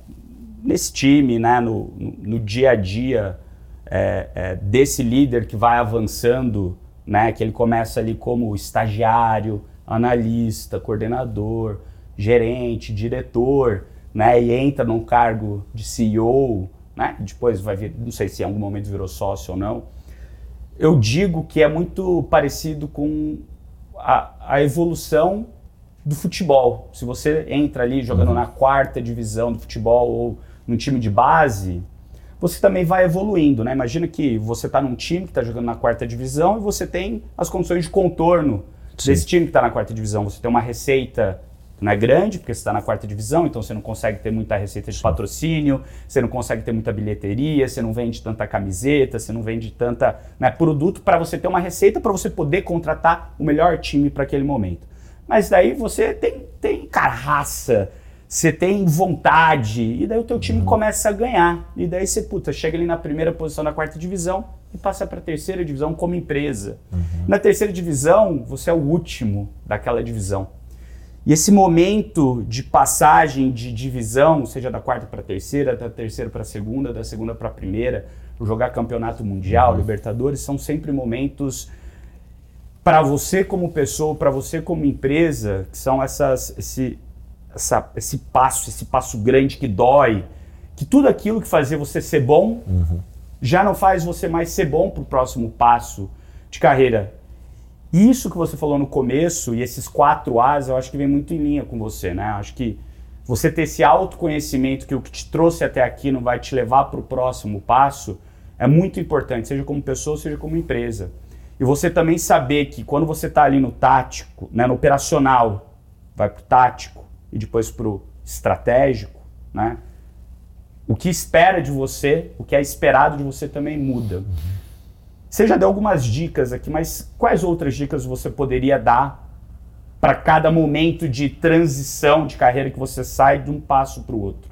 nesse time, né, no, no, no dia a dia é, é, desse líder que vai avançando, né, que ele começa ali como estagiário, analista, coordenador, gerente, diretor, né, e entra num cargo de CEO, né, depois vai vir, não sei se em algum momento virou sócio ou não, eu digo que é muito parecido com a, a evolução do futebol. Se você entra ali jogando na quarta divisão do futebol ou no time de base, você também vai evoluindo, né? Imagina que você está num time que está jogando na quarta divisão e você tem as condições de contorno Sim. desse time que está na quarta divisão. Você tem uma receita não é grande, porque você está na quarta divisão, então você não consegue ter muita receita de patrocínio, você não consegue ter muita bilheteria, você não vende tanta camiseta, você não vende tanta né, produto para você ter uma receita para você poder contratar o melhor time para aquele momento. Mas daí você tem, tem cara, raça, você tem vontade, e daí o teu time começa a ganhar. E daí você, puta, chega ali na primeira posição da quarta divisão e passa para a terceira divisão como empresa. Na terceira divisão, você é o último daquela divisão. E esse momento de passagem de divisão, seja da quarta para a terceira, da terceira para a segunda, da segunda para a primeira, jogar campeonato mundial, Libertadores, são sempre momentos para você como pessoa, para você como empresa, que são essas, esse, essa, esse passo, esse passo grande que dói, que tudo aquilo que fazia você ser bom já não faz você mais ser bom para o próximo passo de carreira. Isso que você falou no começo e esses quatro As, eu acho que vem muito em linha com você, né? Acho que você ter esse autoconhecimento que o que te trouxe até aqui não vai te levar para o próximo passo é muito importante, seja como pessoa, seja como empresa. E você também saber que quando você está ali no tático, né, no operacional, vai para o tático e depois para o estratégico, né? O que espera de você, o que é esperado de você também muda. Você já deu algumas dicas aqui, mas quais outras dicas você poderia dar para cada momento de transição de carreira que você sai de um passo para o outro?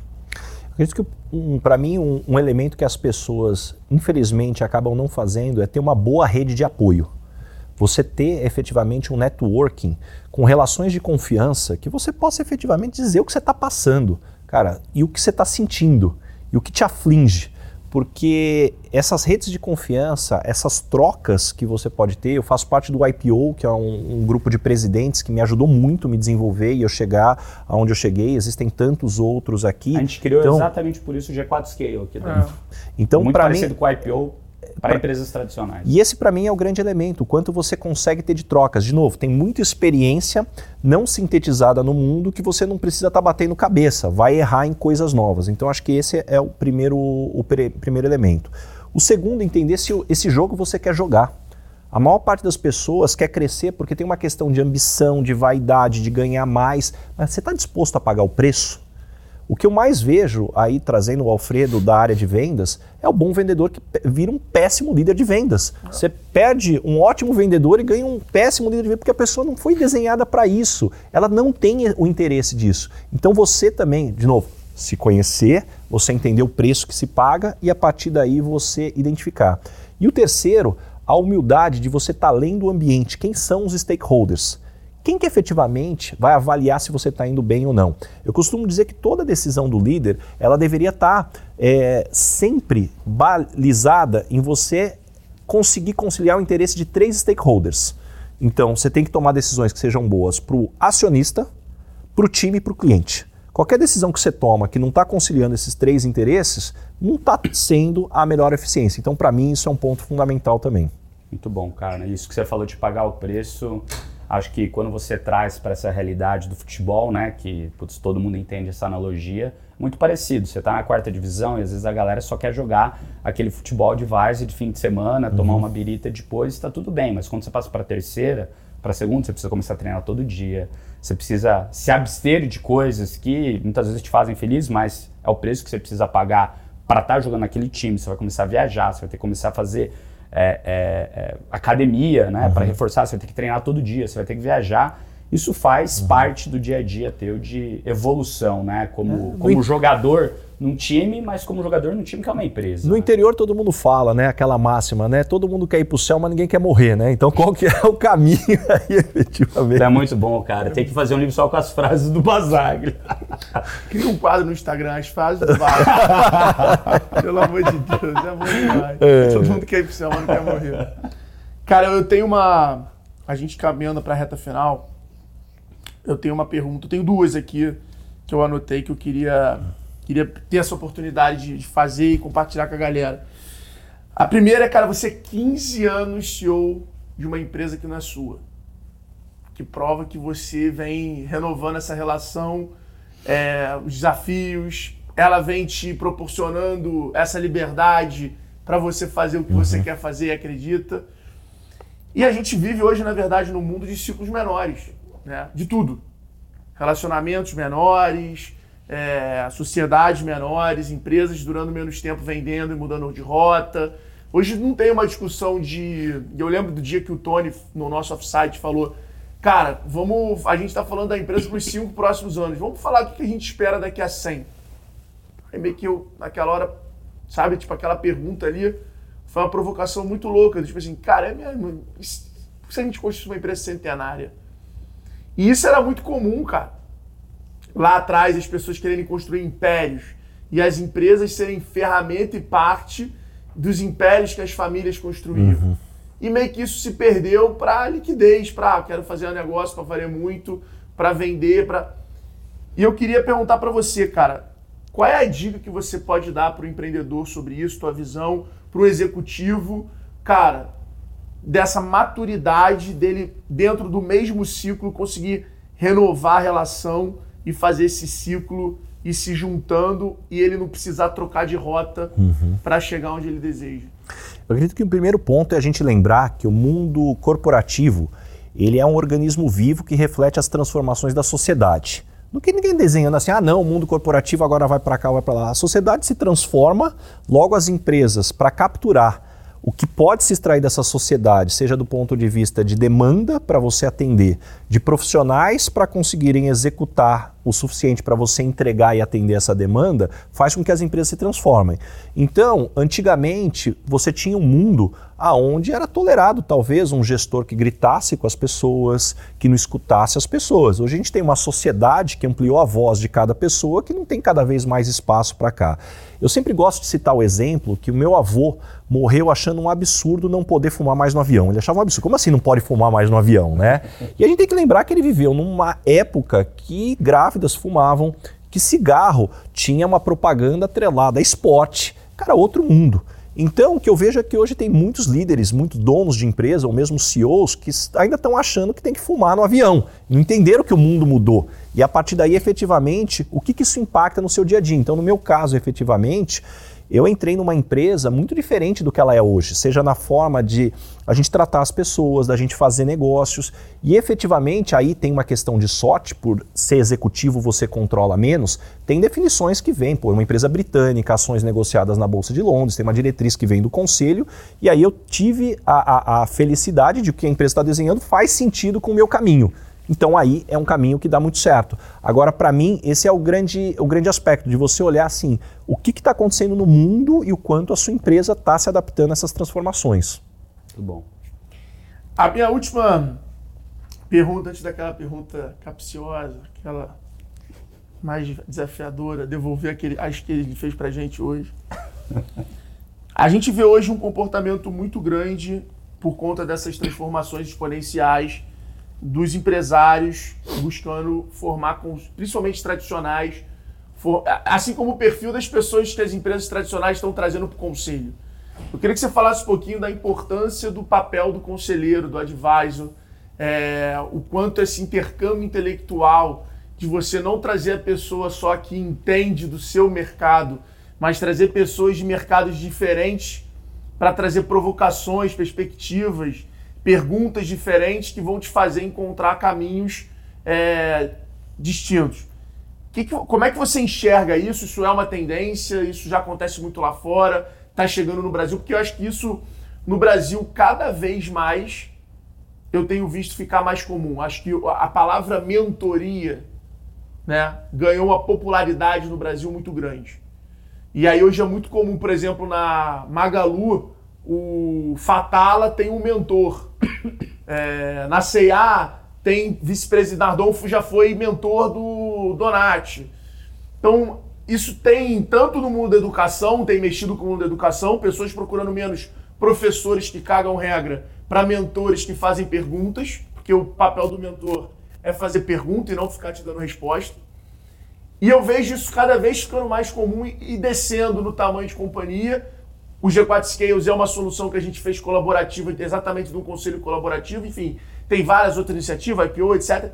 Acredito que, um, para mim, um, um elemento que as pessoas, infelizmente, acabam não fazendo é ter uma boa rede de apoio. Você ter efetivamente um networking com relações de confiança que você possa efetivamente dizer o que você está passando, cara, e o que você está sentindo, e o que te aflige. Porque essas redes de confiança, essas trocas que você pode ter, eu faço parte do IPO, que é um, um grupo de presidentes que me ajudou muito a me desenvolver e eu chegar aonde eu cheguei. Existem tantos outros aqui. A gente criou Então- exatamente por isso o G4 Scale aqui dentro. Então, Muito para mim, parecido com o IPO para empresas tradicionais. E esse para mim é o grande elemento, o quanto você consegue ter de trocas. De novo, tem muita experiência não sintetizada no mundo que você não precisa estar batendo cabeça, vai errar em coisas novas. Então acho que esse é o primeiro, o pre- primeiro elemento. O segundo, entender se esse jogo você quer jogar. A maior parte das pessoas quer crescer porque tem uma questão de ambição, de vaidade, de ganhar mais. Mas você está disposto a pagar o preço? O que eu mais vejo aí trazendo o Alfredo da área de vendas é o bom vendedor que vira um péssimo líder de vendas. Você perde um ótimo vendedor e ganha um péssimo líder de vendas porque a pessoa não foi desenhada para isso. Ela não tem o interesse disso. Então você também, de novo, se conhecer, você entender o preço que se paga e a partir daí você identificar. E o terceiro, a humildade de você estar além do ambiente. Quem são os stakeholders? Quem que efetivamente vai avaliar se você está indo bem ou não? Eu costumo dizer que toda decisão do líder, ela deveria estar é, sempre balizada em você conseguir conciliar o interesse de três stakeholders. Então, você tem que tomar decisões que sejam boas para o acionista, para o time e para o cliente. Qualquer decisão que você toma que não está conciliando esses três interesses, não está sendo a melhor eficiência. Então, para mim, isso é um ponto fundamental também. Muito bom, cara. Isso que você falou de pagar o preço, acho que quando você traz para essa realidade do futebol, né, que putz, todo mundo entende essa analogia, muito parecido. Você está na quarta divisão e às vezes a galera só quer jogar aquele futebol de várzea de fim de semana, tomar uma birita depois, está tudo bem. Mas quando você passa para a terceira, para segunda, você precisa começar a treinar todo dia. Você precisa se abster de coisas que muitas vezes te fazem feliz, mas é o preço que você precisa pagar para estar tá jogando naquele time. Você vai começar a viajar, você vai ter que começar a fazer é, é, é, academia, né? Uhum. Para reforçar, você vai ter que treinar todo dia, você vai ter que viajar. Isso faz uhum. parte do dia a dia teu de evolução, né? Como, é, como jogador num time, mas como jogador num time que é uma empresa. No né? interior todo mundo fala, né? Aquela máxima, né? Todo mundo quer ir pro céu, mas ninguém quer morrer, né? Então qual que é o caminho aí, efetivamente? É muito bom, cara. Tem que fazer um livro só com as frases do Basaglia. Cria um quadro no Instagram, as frases do Basaglia. Pelo amor de Deus, é bom demais. É. Todo mundo quer ir pro céu, mas não quer morrer. Cara, eu tenho uma... A gente caminhando pra reta final, eu tenho uma pergunta, eu tenho duas aqui que eu anotei que eu queria Queria ter essa oportunidade de, de fazer e compartilhar com a galera. A primeira é, cara, você é 15 anos CEO de uma empresa que não é sua. Que prova que você vem renovando essa relação, é, os desafios, ela vem te proporcionando essa liberdade para você fazer o que uhum. você quer fazer e acredita. E a gente vive hoje, na verdade, num mundo de ciclos menores, né? De tudo. Relacionamentos menores, é, sociedades menores, empresas durando menos tempo vendendo e mudando de rota. Hoje não tem uma discussão de. Eu lembro do dia que o Tony, no nosso offsite, falou: Cara, vamos. A gente está falando da empresa para os cinco próximos anos. Vamos falar o que a gente espera daqui a 100. Aí meio que eu, naquela hora, sabe, tipo aquela pergunta ali, foi uma provocação muito louca. Tipo assim, cara, é mesmo. Se a gente construísse uma empresa centenária? E isso era muito comum, cara lá atrás as pessoas quererem construir impérios e as empresas serem ferramenta e parte dos impérios que as famílias construíam. Uhum. E meio que isso se perdeu para liquidez, para quero fazer um negócio para valer muito, para vender, para E eu queria perguntar para você, cara, qual é a dica que você pode dar para o empreendedor sobre isso, tua visão, para o executivo, cara, dessa maturidade dele dentro do mesmo ciclo conseguir renovar a relação e fazer esse ciclo e se juntando e ele não precisar trocar de rota uhum. para chegar onde ele deseja. Eu acredito que o primeiro ponto é a gente lembrar que o mundo corporativo ele é um organismo vivo que reflete as transformações da sociedade. Não que ninguém desenhando assim, ah não, o mundo corporativo agora vai para cá, vai para lá. A sociedade se transforma, logo as empresas, para capturar o que pode se extrair dessa sociedade, seja do ponto de vista de demanda para você atender, de profissionais para conseguirem executar o suficiente para você entregar e atender essa demanda, faz com que as empresas se transformem. Então, antigamente, você tinha um mundo aonde era tolerado talvez um gestor que gritasse com as pessoas, que não escutasse as pessoas. Hoje a gente tem uma sociedade que ampliou a voz de cada pessoa, que não tem cada vez mais espaço para cá. Eu sempre gosto de citar o exemplo que o meu avô morreu achando um absurdo não poder fumar mais no avião. Ele achava um absurdo. Como assim não pode fumar mais no avião, né? E a gente tem que lembrar que ele viveu numa época que grávidas fumavam, que cigarro tinha uma propaganda atrelada a spot. Cara, outro mundo. Então, o que eu vejo é que hoje tem muitos líderes, muitos donos de empresa, ou mesmo CEOs, que ainda estão achando que tem que fumar no avião. Não entenderam que o mundo mudou. E a partir daí, efetivamente, o que, que isso impacta no seu dia a dia. Então, no meu caso, efetivamente, eu entrei numa empresa muito diferente do que ela é hoje, seja na forma de a gente tratar as pessoas, da gente fazer negócios. E efetivamente aí tem uma questão de sorte, por ser executivo você controla menos, tem definições que vêm, pô, uma empresa britânica, ações negociadas na Bolsa de Londres, tem uma diretriz que vem do conselho, e aí eu tive a, a, a felicidade de que a empresa está desenhando faz sentido com o meu caminho. Então aí é um caminho que dá muito certo. Agora, para mim, esse é o grande, o grande aspecto de você olhar assim, o que está acontecendo no mundo e o quanto a sua empresa está se adaptando a essas transformações. Muito bom. A minha última pergunta, antes daquela pergunta capciosa, aquela mais desafiadora, devolver aquele, acho que ele fez para gente hoje. A gente vê hoje um comportamento muito grande por conta dessas transformações exponenciais dos empresários buscando formar, principalmente tradicionais, assim como o perfil das pessoas que as empresas tradicionais estão trazendo para o conselho. Eu queria que você falasse um pouquinho da importância do papel do conselheiro, do advisor, é, o quanto esse intercâmbio intelectual de você não trazer a pessoa só que entende do seu mercado, mas trazer pessoas de mercados diferentes para trazer provocações, perspectivas, perguntas diferentes que vão te fazer encontrar caminhos é, distintos. Que que, como é que você enxerga isso? Isso é uma tendência? Isso já acontece muito lá fora? Está chegando no Brasil? Porque eu acho que isso no Brasil cada vez mais eu tenho visto ficar mais comum. Acho que a palavra mentoria né, ganhou uma popularidade no Brasil muito grande. E aí hoje é muito comum, por exemplo, na Magalu, o Fatala tem um mentor. É, na CA tem vice-presidente, Ardolfo já foi mentor do Donati. Então, isso tem, tanto no mundo da educação, tem mexido com o mundo da educação, pessoas procurando menos professores que cagam regra para mentores que fazem perguntas, porque o papel do mentor é fazer pergunta e não ficar te dando resposta. E eu vejo isso cada vez ficando mais comum e descendo no tamanho de companhia. O G4 Scales é uma solução que a gente fez colaborativa, exatamente de um conselho colaborativo, enfim, tem várias outras iniciativas, IPO, etc.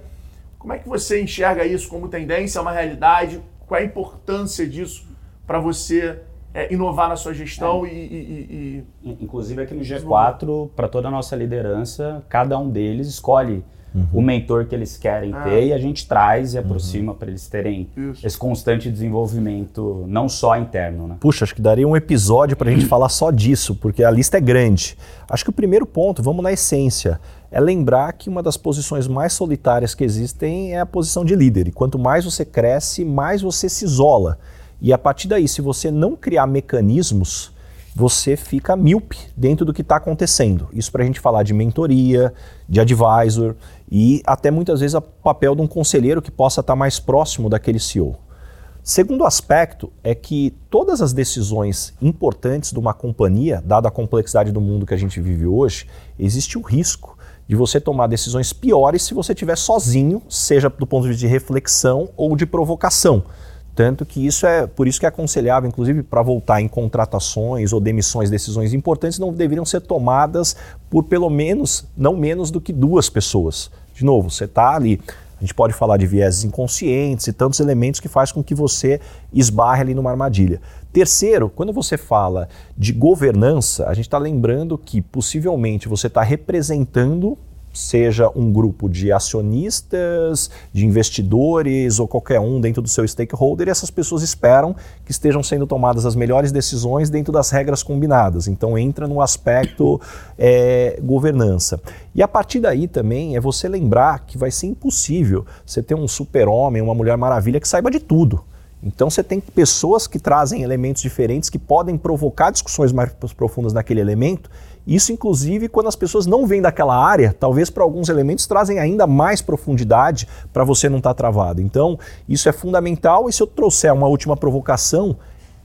Como é que você enxerga isso como tendência, uma realidade? Qual é a importância disso para você é, inovar na sua gestão é. e, e, e, Inclusive aqui no G4, para toda a nossa liderança, cada um deles escolhe uhum. o mentor que eles querem é. ter e a gente traz e aproxima uhum. para eles terem Isso. esse constante desenvolvimento, não só interno. Né? Puxa, acho que daria um episódio para a gente falar só disso, porque a lista é grande. Acho que o primeiro ponto, vamos na essência, é lembrar que uma das posições mais solitárias que existem é a posição de líder. E quanto mais você cresce, mais você se isola. E a partir daí, se você não criar mecanismos, você fica míope dentro do que está acontecendo. Isso para a gente falar de mentoria, de advisor e até muitas vezes o papel de um conselheiro que possa estar tá mais próximo daquele CEO. Segundo aspecto é que todas as decisões importantes de uma companhia, dada a complexidade do mundo que a gente vive hoje, existe o risco de você tomar decisões piores se você estiver sozinho, seja do ponto de vista de reflexão ou de provocação. Tanto que isso é por isso que é aconselhável, inclusive, para voltar em contratações ou demissões, decisões importantes não deveriam ser tomadas por pelo menos, não menos do que duas pessoas. De novo, você está ali. A gente pode falar de vieses inconscientes e tantos elementos que faz com que você esbarre ali numa armadilha. Terceiro, quando você fala de governança, a gente está lembrando que possivelmente você está representando seja um grupo de acionistas, de investidores ou qualquer um dentro do seu stakeholder, e essas pessoas esperam que estejam sendo tomadas as melhores decisões dentro das regras combinadas. Então entra no aspecto é, governança. E a partir daí também é você lembrar que vai ser impossível você ter um super-homem, uma mulher maravilha que saiba de tudo. Então você tem pessoas que trazem elementos diferentes que podem provocar discussões mais profundas naquele elemento isso, inclusive, quando as pessoas não vêm daquela área, talvez para alguns elementos trazem ainda mais profundidade para você não estar tá travado. Então, isso é fundamental. E se eu trouxer uma última provocação,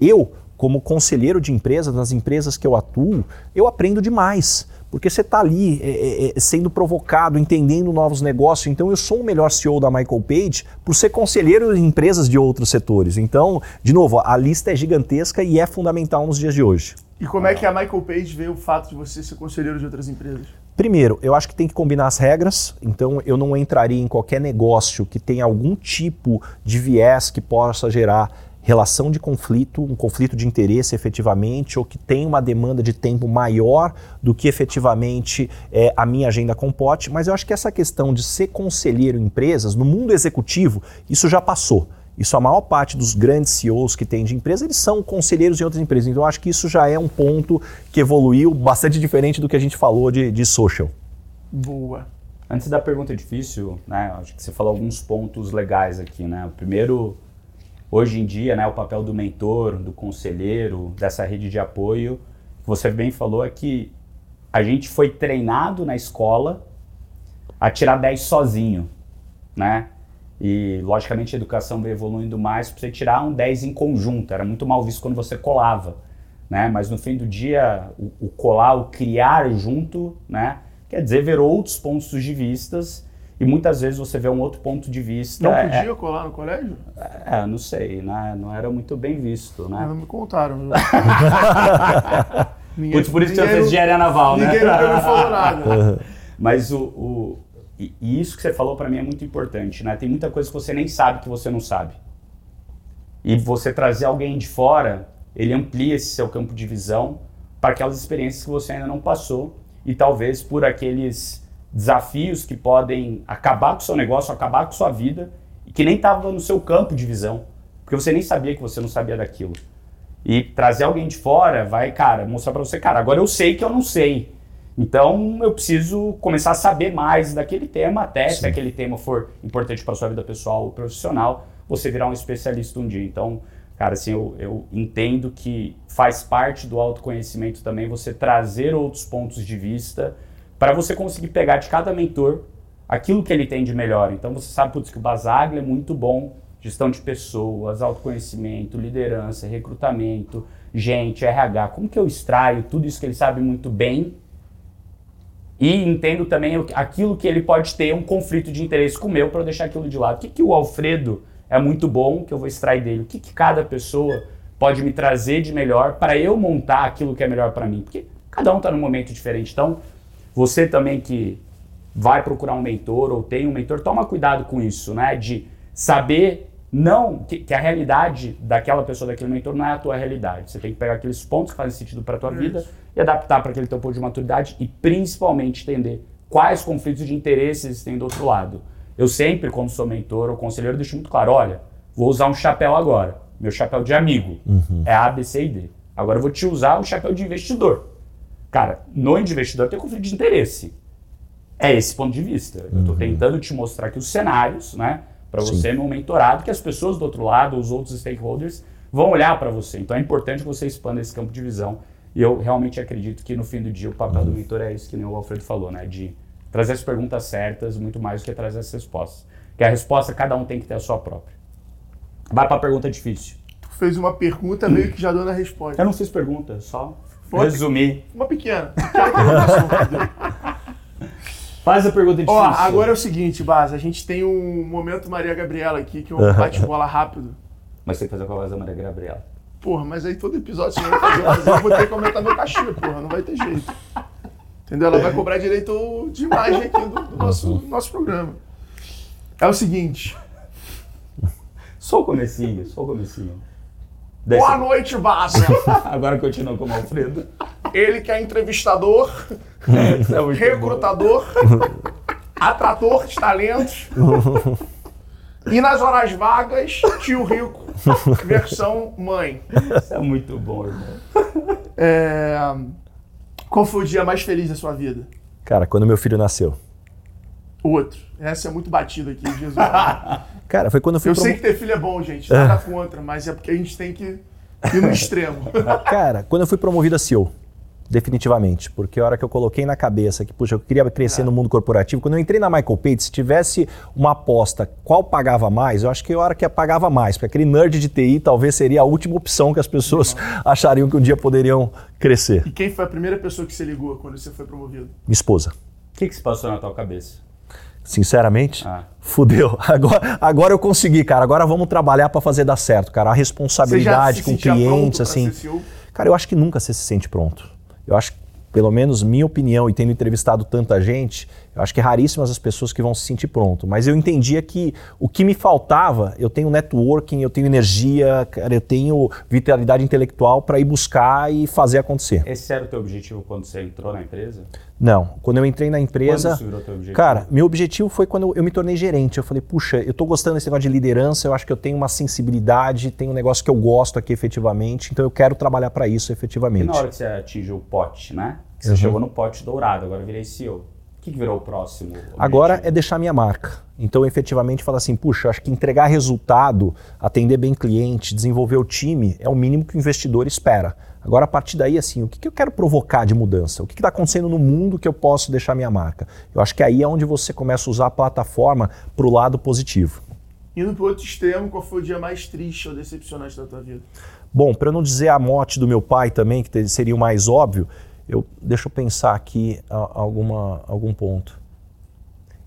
eu, como conselheiro de empresas, nas empresas que eu atuo, eu aprendo demais. Porque você está ali é, é, é, sendo provocado, entendendo novos negócios. Então, eu sou o melhor CEO da Michael Page por ser conselheiro em empresas de outros setores. Então, de novo, a lista é gigantesca e é fundamental nos dias de hoje. E como é que a Michael Page vê o fato de você ser conselheiro de outras empresas? Primeiro, eu acho que tem que combinar as regras, então eu não entraria em qualquer negócio que tenha algum tipo de viés que possa gerar relação de conflito, um conflito de interesse efetivamente, ou que tenha uma demanda de tempo maior do que efetivamente é, a minha agenda comporte. Mas eu acho que essa questão de ser conselheiro em empresas, no mundo executivo, isso já passou. Isso a maior parte dos grandes CEOs que tem de empresa, eles são conselheiros em outras empresas. Então eu acho que isso já é um ponto que evoluiu bastante diferente do que a gente falou de, de social. Boa. Antes da pergunta difícil, né, acho que você falou alguns pontos legais aqui, né? O primeiro, hoje em dia, né, o papel do mentor, do conselheiro, dessa rede de apoio, você bem falou é que a gente foi treinado na escola a tirar 10 sozinho, né? E, logicamente, a educação veio evoluindo mais para você tirar um 10 em conjunto. Era muito mal visto quando você colava. Né? Mas, no fim do dia, o, o colar, o criar junto, né? quer dizer ver outros pontos de vistas e muitas vezes você vê um outro ponto de vista. Não é, podia é, colar no colégio? É, não sei, né? não era muito bem visto. Né? Não me contaram. ninguém, Putz, por isso que você fez engenharia naval, ninguém né? Ninguém me falou nada. Mas o, o, e, e isso que você falou para mim é muito importante, né? Tem muita coisa que você nem sabe que você não sabe. E você trazer alguém de fora, ele amplia esse seu campo de visão para aquelas experiências que você ainda não passou e talvez por aqueles desafios que podem acabar com o seu negócio, acabar com sua vida e que nem estava no seu campo de visão, porque você nem sabia que você não sabia daquilo. E trazer alguém de fora vai, cara, mostrar para você, cara, agora eu sei que eu não sei. Então eu preciso começar a saber mais daquele tema, até Sim. se aquele tema for importante para sua vida pessoal ou profissional, você virar um especialista um dia. Então, cara, assim, eu, eu entendo que faz parte do autoconhecimento também você trazer outros pontos de vista para você conseguir pegar de cada mentor aquilo que ele tem de melhor. Então você sabe putz, que o Basaglia é muito bom gestão de pessoas, autoconhecimento, liderança, recrutamento, gente, RH. Como que eu extraio tudo isso que ele sabe muito bem e entendo também aquilo que ele pode ter um conflito de interesse com o meu para eu deixar aquilo de lado. O que, que o Alfredo é muito bom que eu vou extrair dele? O que, que cada pessoa pode me trazer de melhor para eu montar aquilo que é melhor para mim? Porque cada um está num momento diferente. Então, você também que vai procurar um mentor ou tem um mentor, toma cuidado com isso, né? De saber não que, que, a realidade daquela pessoa, daquele mentor, não é a tua realidade. Você tem que pegar aqueles pontos que fazem sentido para a tua Isso. vida e adaptar para aquele teu ponto de maturidade e principalmente entender quais conflitos de interesses tem do outro lado. Eu sempre, quando sou mentor ou conselheiro, deixo muito claro: olha, vou usar um chapéu agora. Meu chapéu de amigo uhum. é A, B, C e D. Agora eu vou te usar o chapéu de investidor. Cara, no investidor tem conflito de interesse. É esse ponto de vista. Eu estou uhum. tentando te mostrar aqui os cenários, né? para você no mentorado, que as pessoas do outro lado, os outros stakeholders, vão olhar para você. Então é importante que você expanda esse campo de visão. E eu realmente acredito que no fim do dia o papel do uhum. mentor é isso que nem o Alfredo falou, né? De trazer as perguntas certas muito mais do que trazer as respostas. Que a resposta cada um tem que ter a sua própria. Vai para a pergunta difícil. Tu fez uma pergunta meio que já deu na resposta. Eu não fiz pergunta, só Foi resumi. Uma pequena. pequena Faz a pergunta difícil. Ó, agora é o seguinte, Baz, a gente tem um momento Maria Gabriela aqui, que é um bate-bola rápido. Mas tem que fazer com a voz da Maria Gabriela. Porra, mas aí todo episódio você vai fazer, mas eu vou ter que aumentar meu cachê, porra, não vai ter jeito. Entendeu? Ela vai cobrar direito de imagem aqui do, do nosso, uhum. nosso programa. É o seguinte. Só o comecinho, só o comecinho. Desce. Boa noite, Baza. Agora continua com o Alfredo. Ele que é entrevistador, é recrutador, atrator de talentos. e nas horas vagas, tio rico, versão mãe. Isso é muito bom, irmão. É... Qual foi o dia mais feliz da sua vida? Cara, quando meu filho nasceu. Outro. Essa é muito batida aqui, Jesus. Cara, foi quando eu fui. Eu sei que ter filho é bom, gente. Nada contra, mas é porque a gente tem que ir no extremo. Cara, quando eu fui promovido a CEO, definitivamente. Porque a hora que eu coloquei na cabeça que, puxa, eu queria crescer é. no mundo corporativo, quando eu entrei na Michael Page, se tivesse uma aposta qual pagava mais, eu acho que a hora que pagava mais, porque aquele nerd de TI talvez seria a última opção que as pessoas achariam que um dia poderiam crescer. E quem foi a primeira pessoa que você ligou quando você foi promovido? Minha esposa. O que, que se passou na tua cabeça? Sinceramente, ah. fudeu. Agora, agora eu consegui, cara. Agora vamos trabalhar para fazer dar certo, cara. A responsabilidade com clientes, assim. Cara, eu acho que nunca você se sente pronto. Eu acho pelo menos minha opinião, e tendo entrevistado tanta gente, eu acho que é raríssimas as pessoas que vão se sentir pronto. Mas eu entendia que o que me faltava, eu tenho networking, eu tenho energia, cara, eu tenho vitalidade intelectual para ir buscar e fazer acontecer. Esse era o teu objetivo quando você entrou na empresa? Não. Quando eu entrei na empresa. Quando virou teu objetivo? Cara, meu objetivo foi quando eu me tornei gerente. Eu falei, puxa, eu estou gostando desse negócio de liderança, eu acho que eu tenho uma sensibilidade, tenho um negócio que eu gosto aqui efetivamente, então eu quero trabalhar para isso efetivamente. E na hora que você atingiu o pote, né? Você uhum. chegou no pote dourado, agora virei CEO. Que virou o próximo? Objetivo? Agora é deixar minha marca. Então, efetivamente, falar assim: puxa, acho que entregar resultado, atender bem cliente, desenvolver o time é o mínimo que o investidor espera. Agora, a partir daí, assim, o que, que eu quero provocar de mudança? O que está acontecendo no mundo que eu posso deixar minha marca? Eu acho que aí é onde você começa a usar a plataforma para o lado positivo. Indo para o outro extremo, qual foi o dia mais triste ou decepcionante da tua vida? Bom, para não dizer a morte do meu pai também, que seria o mais óbvio, eu, deixa eu pensar aqui alguma, algum ponto.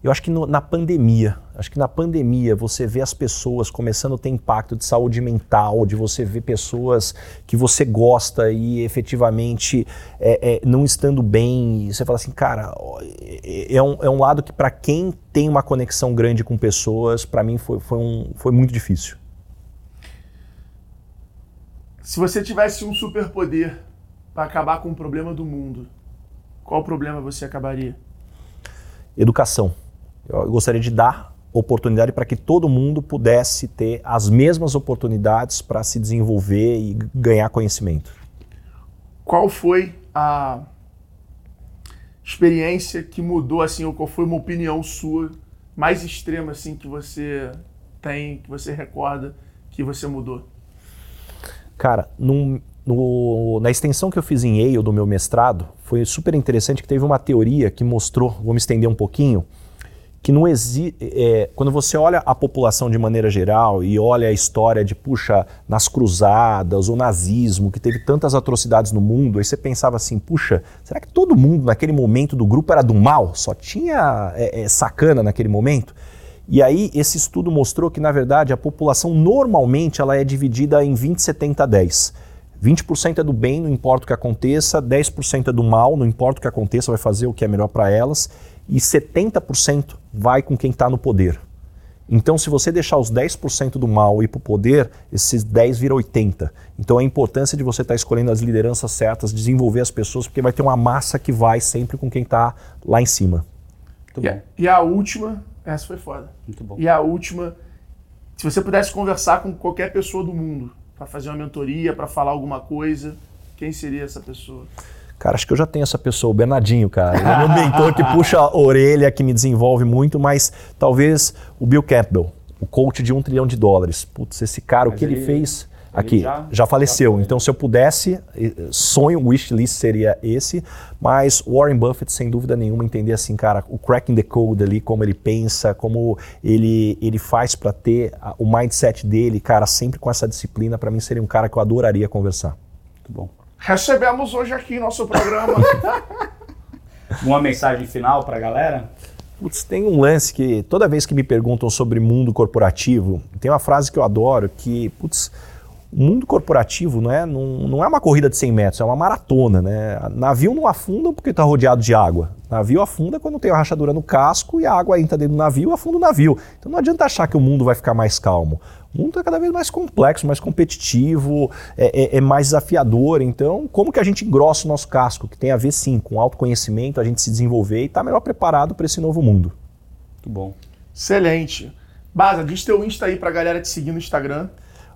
Eu acho que no, na pandemia, acho que na pandemia você vê as pessoas começando a ter impacto de saúde mental, de você ver pessoas que você gosta e efetivamente é, é, não estando bem. Você fala assim, cara, é, é um, é um lado que para quem tem uma conexão grande com pessoas, para mim foi, foi, um, foi muito difícil. Se você tivesse um superpoder para acabar com o problema do mundo, qual problema você acabaria? Educação. Eu gostaria de dar oportunidade para que todo mundo pudesse ter as mesmas oportunidades para se desenvolver e ganhar conhecimento. Qual foi a experiência que mudou assim, ou qual foi uma opinião sua mais extrema assim que você tem, que você recorda que você mudou? Cara, num, no, na extensão que eu fiz em Yale do meu mestrado, foi super interessante que teve uma teoria que mostrou, vou me estender um pouquinho, que não existe. É, quando você olha a população de maneira geral e olha a história de, puxa, nas cruzadas, o nazismo, que teve tantas atrocidades no mundo, aí você pensava assim, puxa, será que todo mundo naquele momento do grupo era do mal? Só tinha é, é, sacana naquele momento? E aí esse estudo mostrou que, na verdade, a população normalmente ela é dividida em 20, 70, 10. 20% é do bem, não importa o que aconteça, 10% é do mal, não importa o que aconteça, vai fazer o que é melhor para elas, e 70% vai com quem está no poder. Então, se você deixar os 10% do mal ir para o poder, esses 10 viram 80. Então, a importância de você estar tá escolhendo as lideranças certas, desenvolver as pessoas, porque vai ter uma massa que vai sempre com quem está lá em cima. Muito bom. E a última, essa foi foda. Muito bom. E a última, se você pudesse conversar com qualquer pessoa do mundo, para fazer uma mentoria, para falar alguma coisa, quem seria essa pessoa? Cara, acho que eu já tenho essa pessoa, o Bernardinho, cara. Ele é meu mentor que puxa a orelha, que me desenvolve muito, mas talvez o Bill Campbell, o coach de um trilhão de dólares. Putz, esse cara, mas o que ele, ele fez aqui, já, já, faleceu. Já então, se eu pudesse, sonho, wishlist seria esse, mas Warren Buffett, sem dúvida nenhuma, entender assim, cara, o cracking the code ali, como ele pensa, como ele, ele faz para ter a, o mindset dele, cara, sempre com essa disciplina, para mim seria um cara que eu adoraria conversar. Muito bom. Recebemos hoje aqui nosso programa. Uma mensagem final para a galera? Putz, tem um lance que toda vez que me perguntam sobre mundo corporativo, tem uma frase que eu adoro que, putz, o mundo corporativo não é, não, não é uma corrida de 100 metros, é uma maratona. Né? Navio não afunda porque está rodeado de água. Navio afunda quando tem uma rachadura no casco e a água entra dentro do navio afunda o navio. Então não adianta achar que o mundo vai ficar mais calmo. O mundo é cada vez mais complexo, mais competitivo, é, é, é mais desafiador. Então, como que a gente engrossa o nosso casco? Que tem a ver, sim, com autoconhecimento, a gente se desenvolver e estar tá melhor preparado para esse novo mundo. Muito bom. Excelente. Baza, diz teu Insta aí para a galera te seguir no Instagram.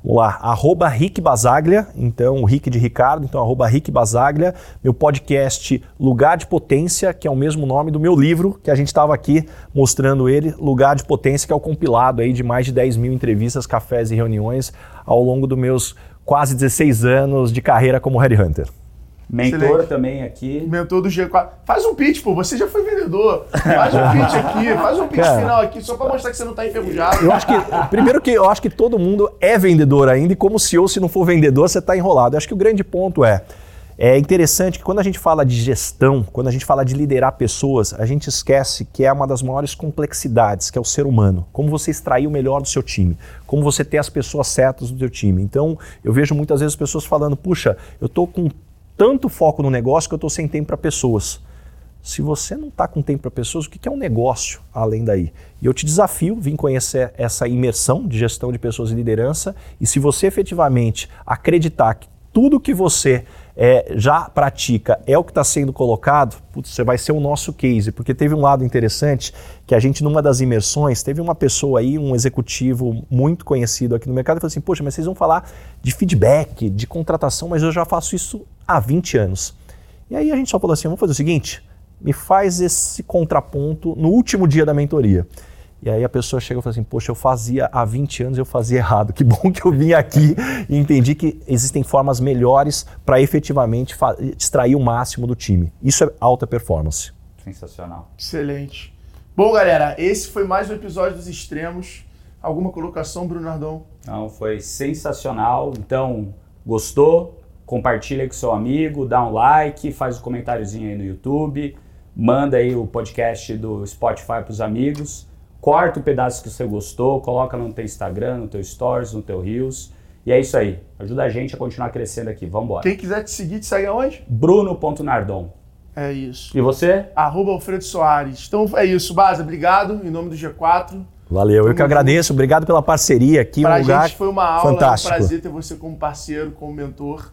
Vamos lá, arroba Rick Basaglia, então o Rick de Ricardo, então arroba Rick Basaglia, meu podcast Lugar de Potência, que é o mesmo nome do meu livro, que a gente estava aqui mostrando ele, Lugar de Potência, que é o compilado aí de mais de 10 mil entrevistas, cafés e reuniões ao longo dos meus quase 16 anos de carreira como Headhunter. Mentor Excelente. também aqui. Mentor do G4. Faz um pitch, pô. Você já foi vendedor. Faz um pitch aqui, faz um pitch Cara, final aqui, só para mostrar que você não está enferrujado. Eu acho que, primeiro que eu acho que todo mundo é vendedor ainda, e como CEO, se não for vendedor, você está enrolado. Eu acho que o grande ponto é. É interessante que quando a gente fala de gestão, quando a gente fala de liderar pessoas, a gente esquece que é uma das maiores complexidades, que é o ser humano. Como você extrair o melhor do seu time, como você ter as pessoas certas do seu time. Então, eu vejo muitas vezes pessoas falando: puxa, eu estou com tanto foco no negócio que eu estou sem tempo para pessoas. Se você não está com tempo para pessoas, o que é um negócio além daí? E eu te desafio, vim conhecer essa imersão de gestão de pessoas e liderança. E se você efetivamente acreditar que tudo que você é, já pratica é o que está sendo colocado, putz, você vai ser o nosso case. Porque teve um lado interessante que a gente, numa das imersões, teve uma pessoa aí, um executivo muito conhecido aqui no mercado, e falou assim: Poxa, mas vocês vão falar de feedback, de contratação, mas eu já faço isso há 20 anos. E aí a gente só falou assim: vamos fazer o seguinte, me faz esse contraponto no último dia da mentoria. E aí a pessoa chega e fala assim: Poxa, eu fazia há 20 anos, eu fazia errado. Que bom que eu vim aqui e entendi que existem formas melhores para efetivamente extrair o máximo do time. Isso é alta performance. Sensacional. Excelente. Bom, galera, esse foi mais um episódio dos Extremos. Alguma colocação, Bruno Nardon? Não, foi sensacional. Então, gostou? compartilha com seu amigo, dá um like, faz um comentáriozinho aí no YouTube, manda aí o podcast do Spotify para os amigos, corta o pedaço que você gostou, coloca no teu Instagram, no teu Stories, no teu Reels. E é isso aí. Ajuda a gente a continuar crescendo aqui. Vamos embora. Quem quiser te seguir, te segue aonde? Bruno.nardon. É isso. E você? Arroba Alfredo Soares. Então é isso, Baza. Obrigado em nome do G4. Valeu, Tamo eu que agradeço. Obrigado pela parceria aqui. Pra um lugar gente foi uma aula, fantástico. é um prazer ter você como parceiro, como mentor.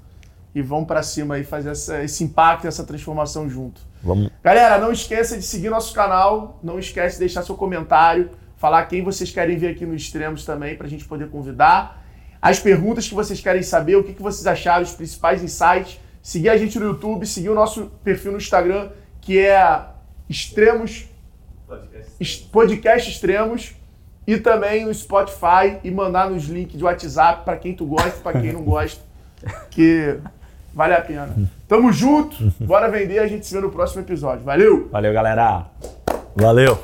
E vamos para cima aí fazer essa, esse impacto, essa transformação junto. Vamos. Galera, não esqueça de seguir nosso canal, não esquece de deixar seu comentário, falar quem vocês querem ver aqui nos extremos também para a gente poder convidar. As perguntas que vocês querem saber, o que, que vocês acharam, os principais insights. Seguir a gente no YouTube, seguir o nosso perfil no Instagram, que é Extremos Podcast, Podcast Extremos e também no Spotify e mandar nos links de WhatsApp para quem tu gosta, para quem não gosta, que vale a pena. Tamo junto, bora vender, a gente se vê no próximo episódio. Valeu! Valeu, galera! Valeu!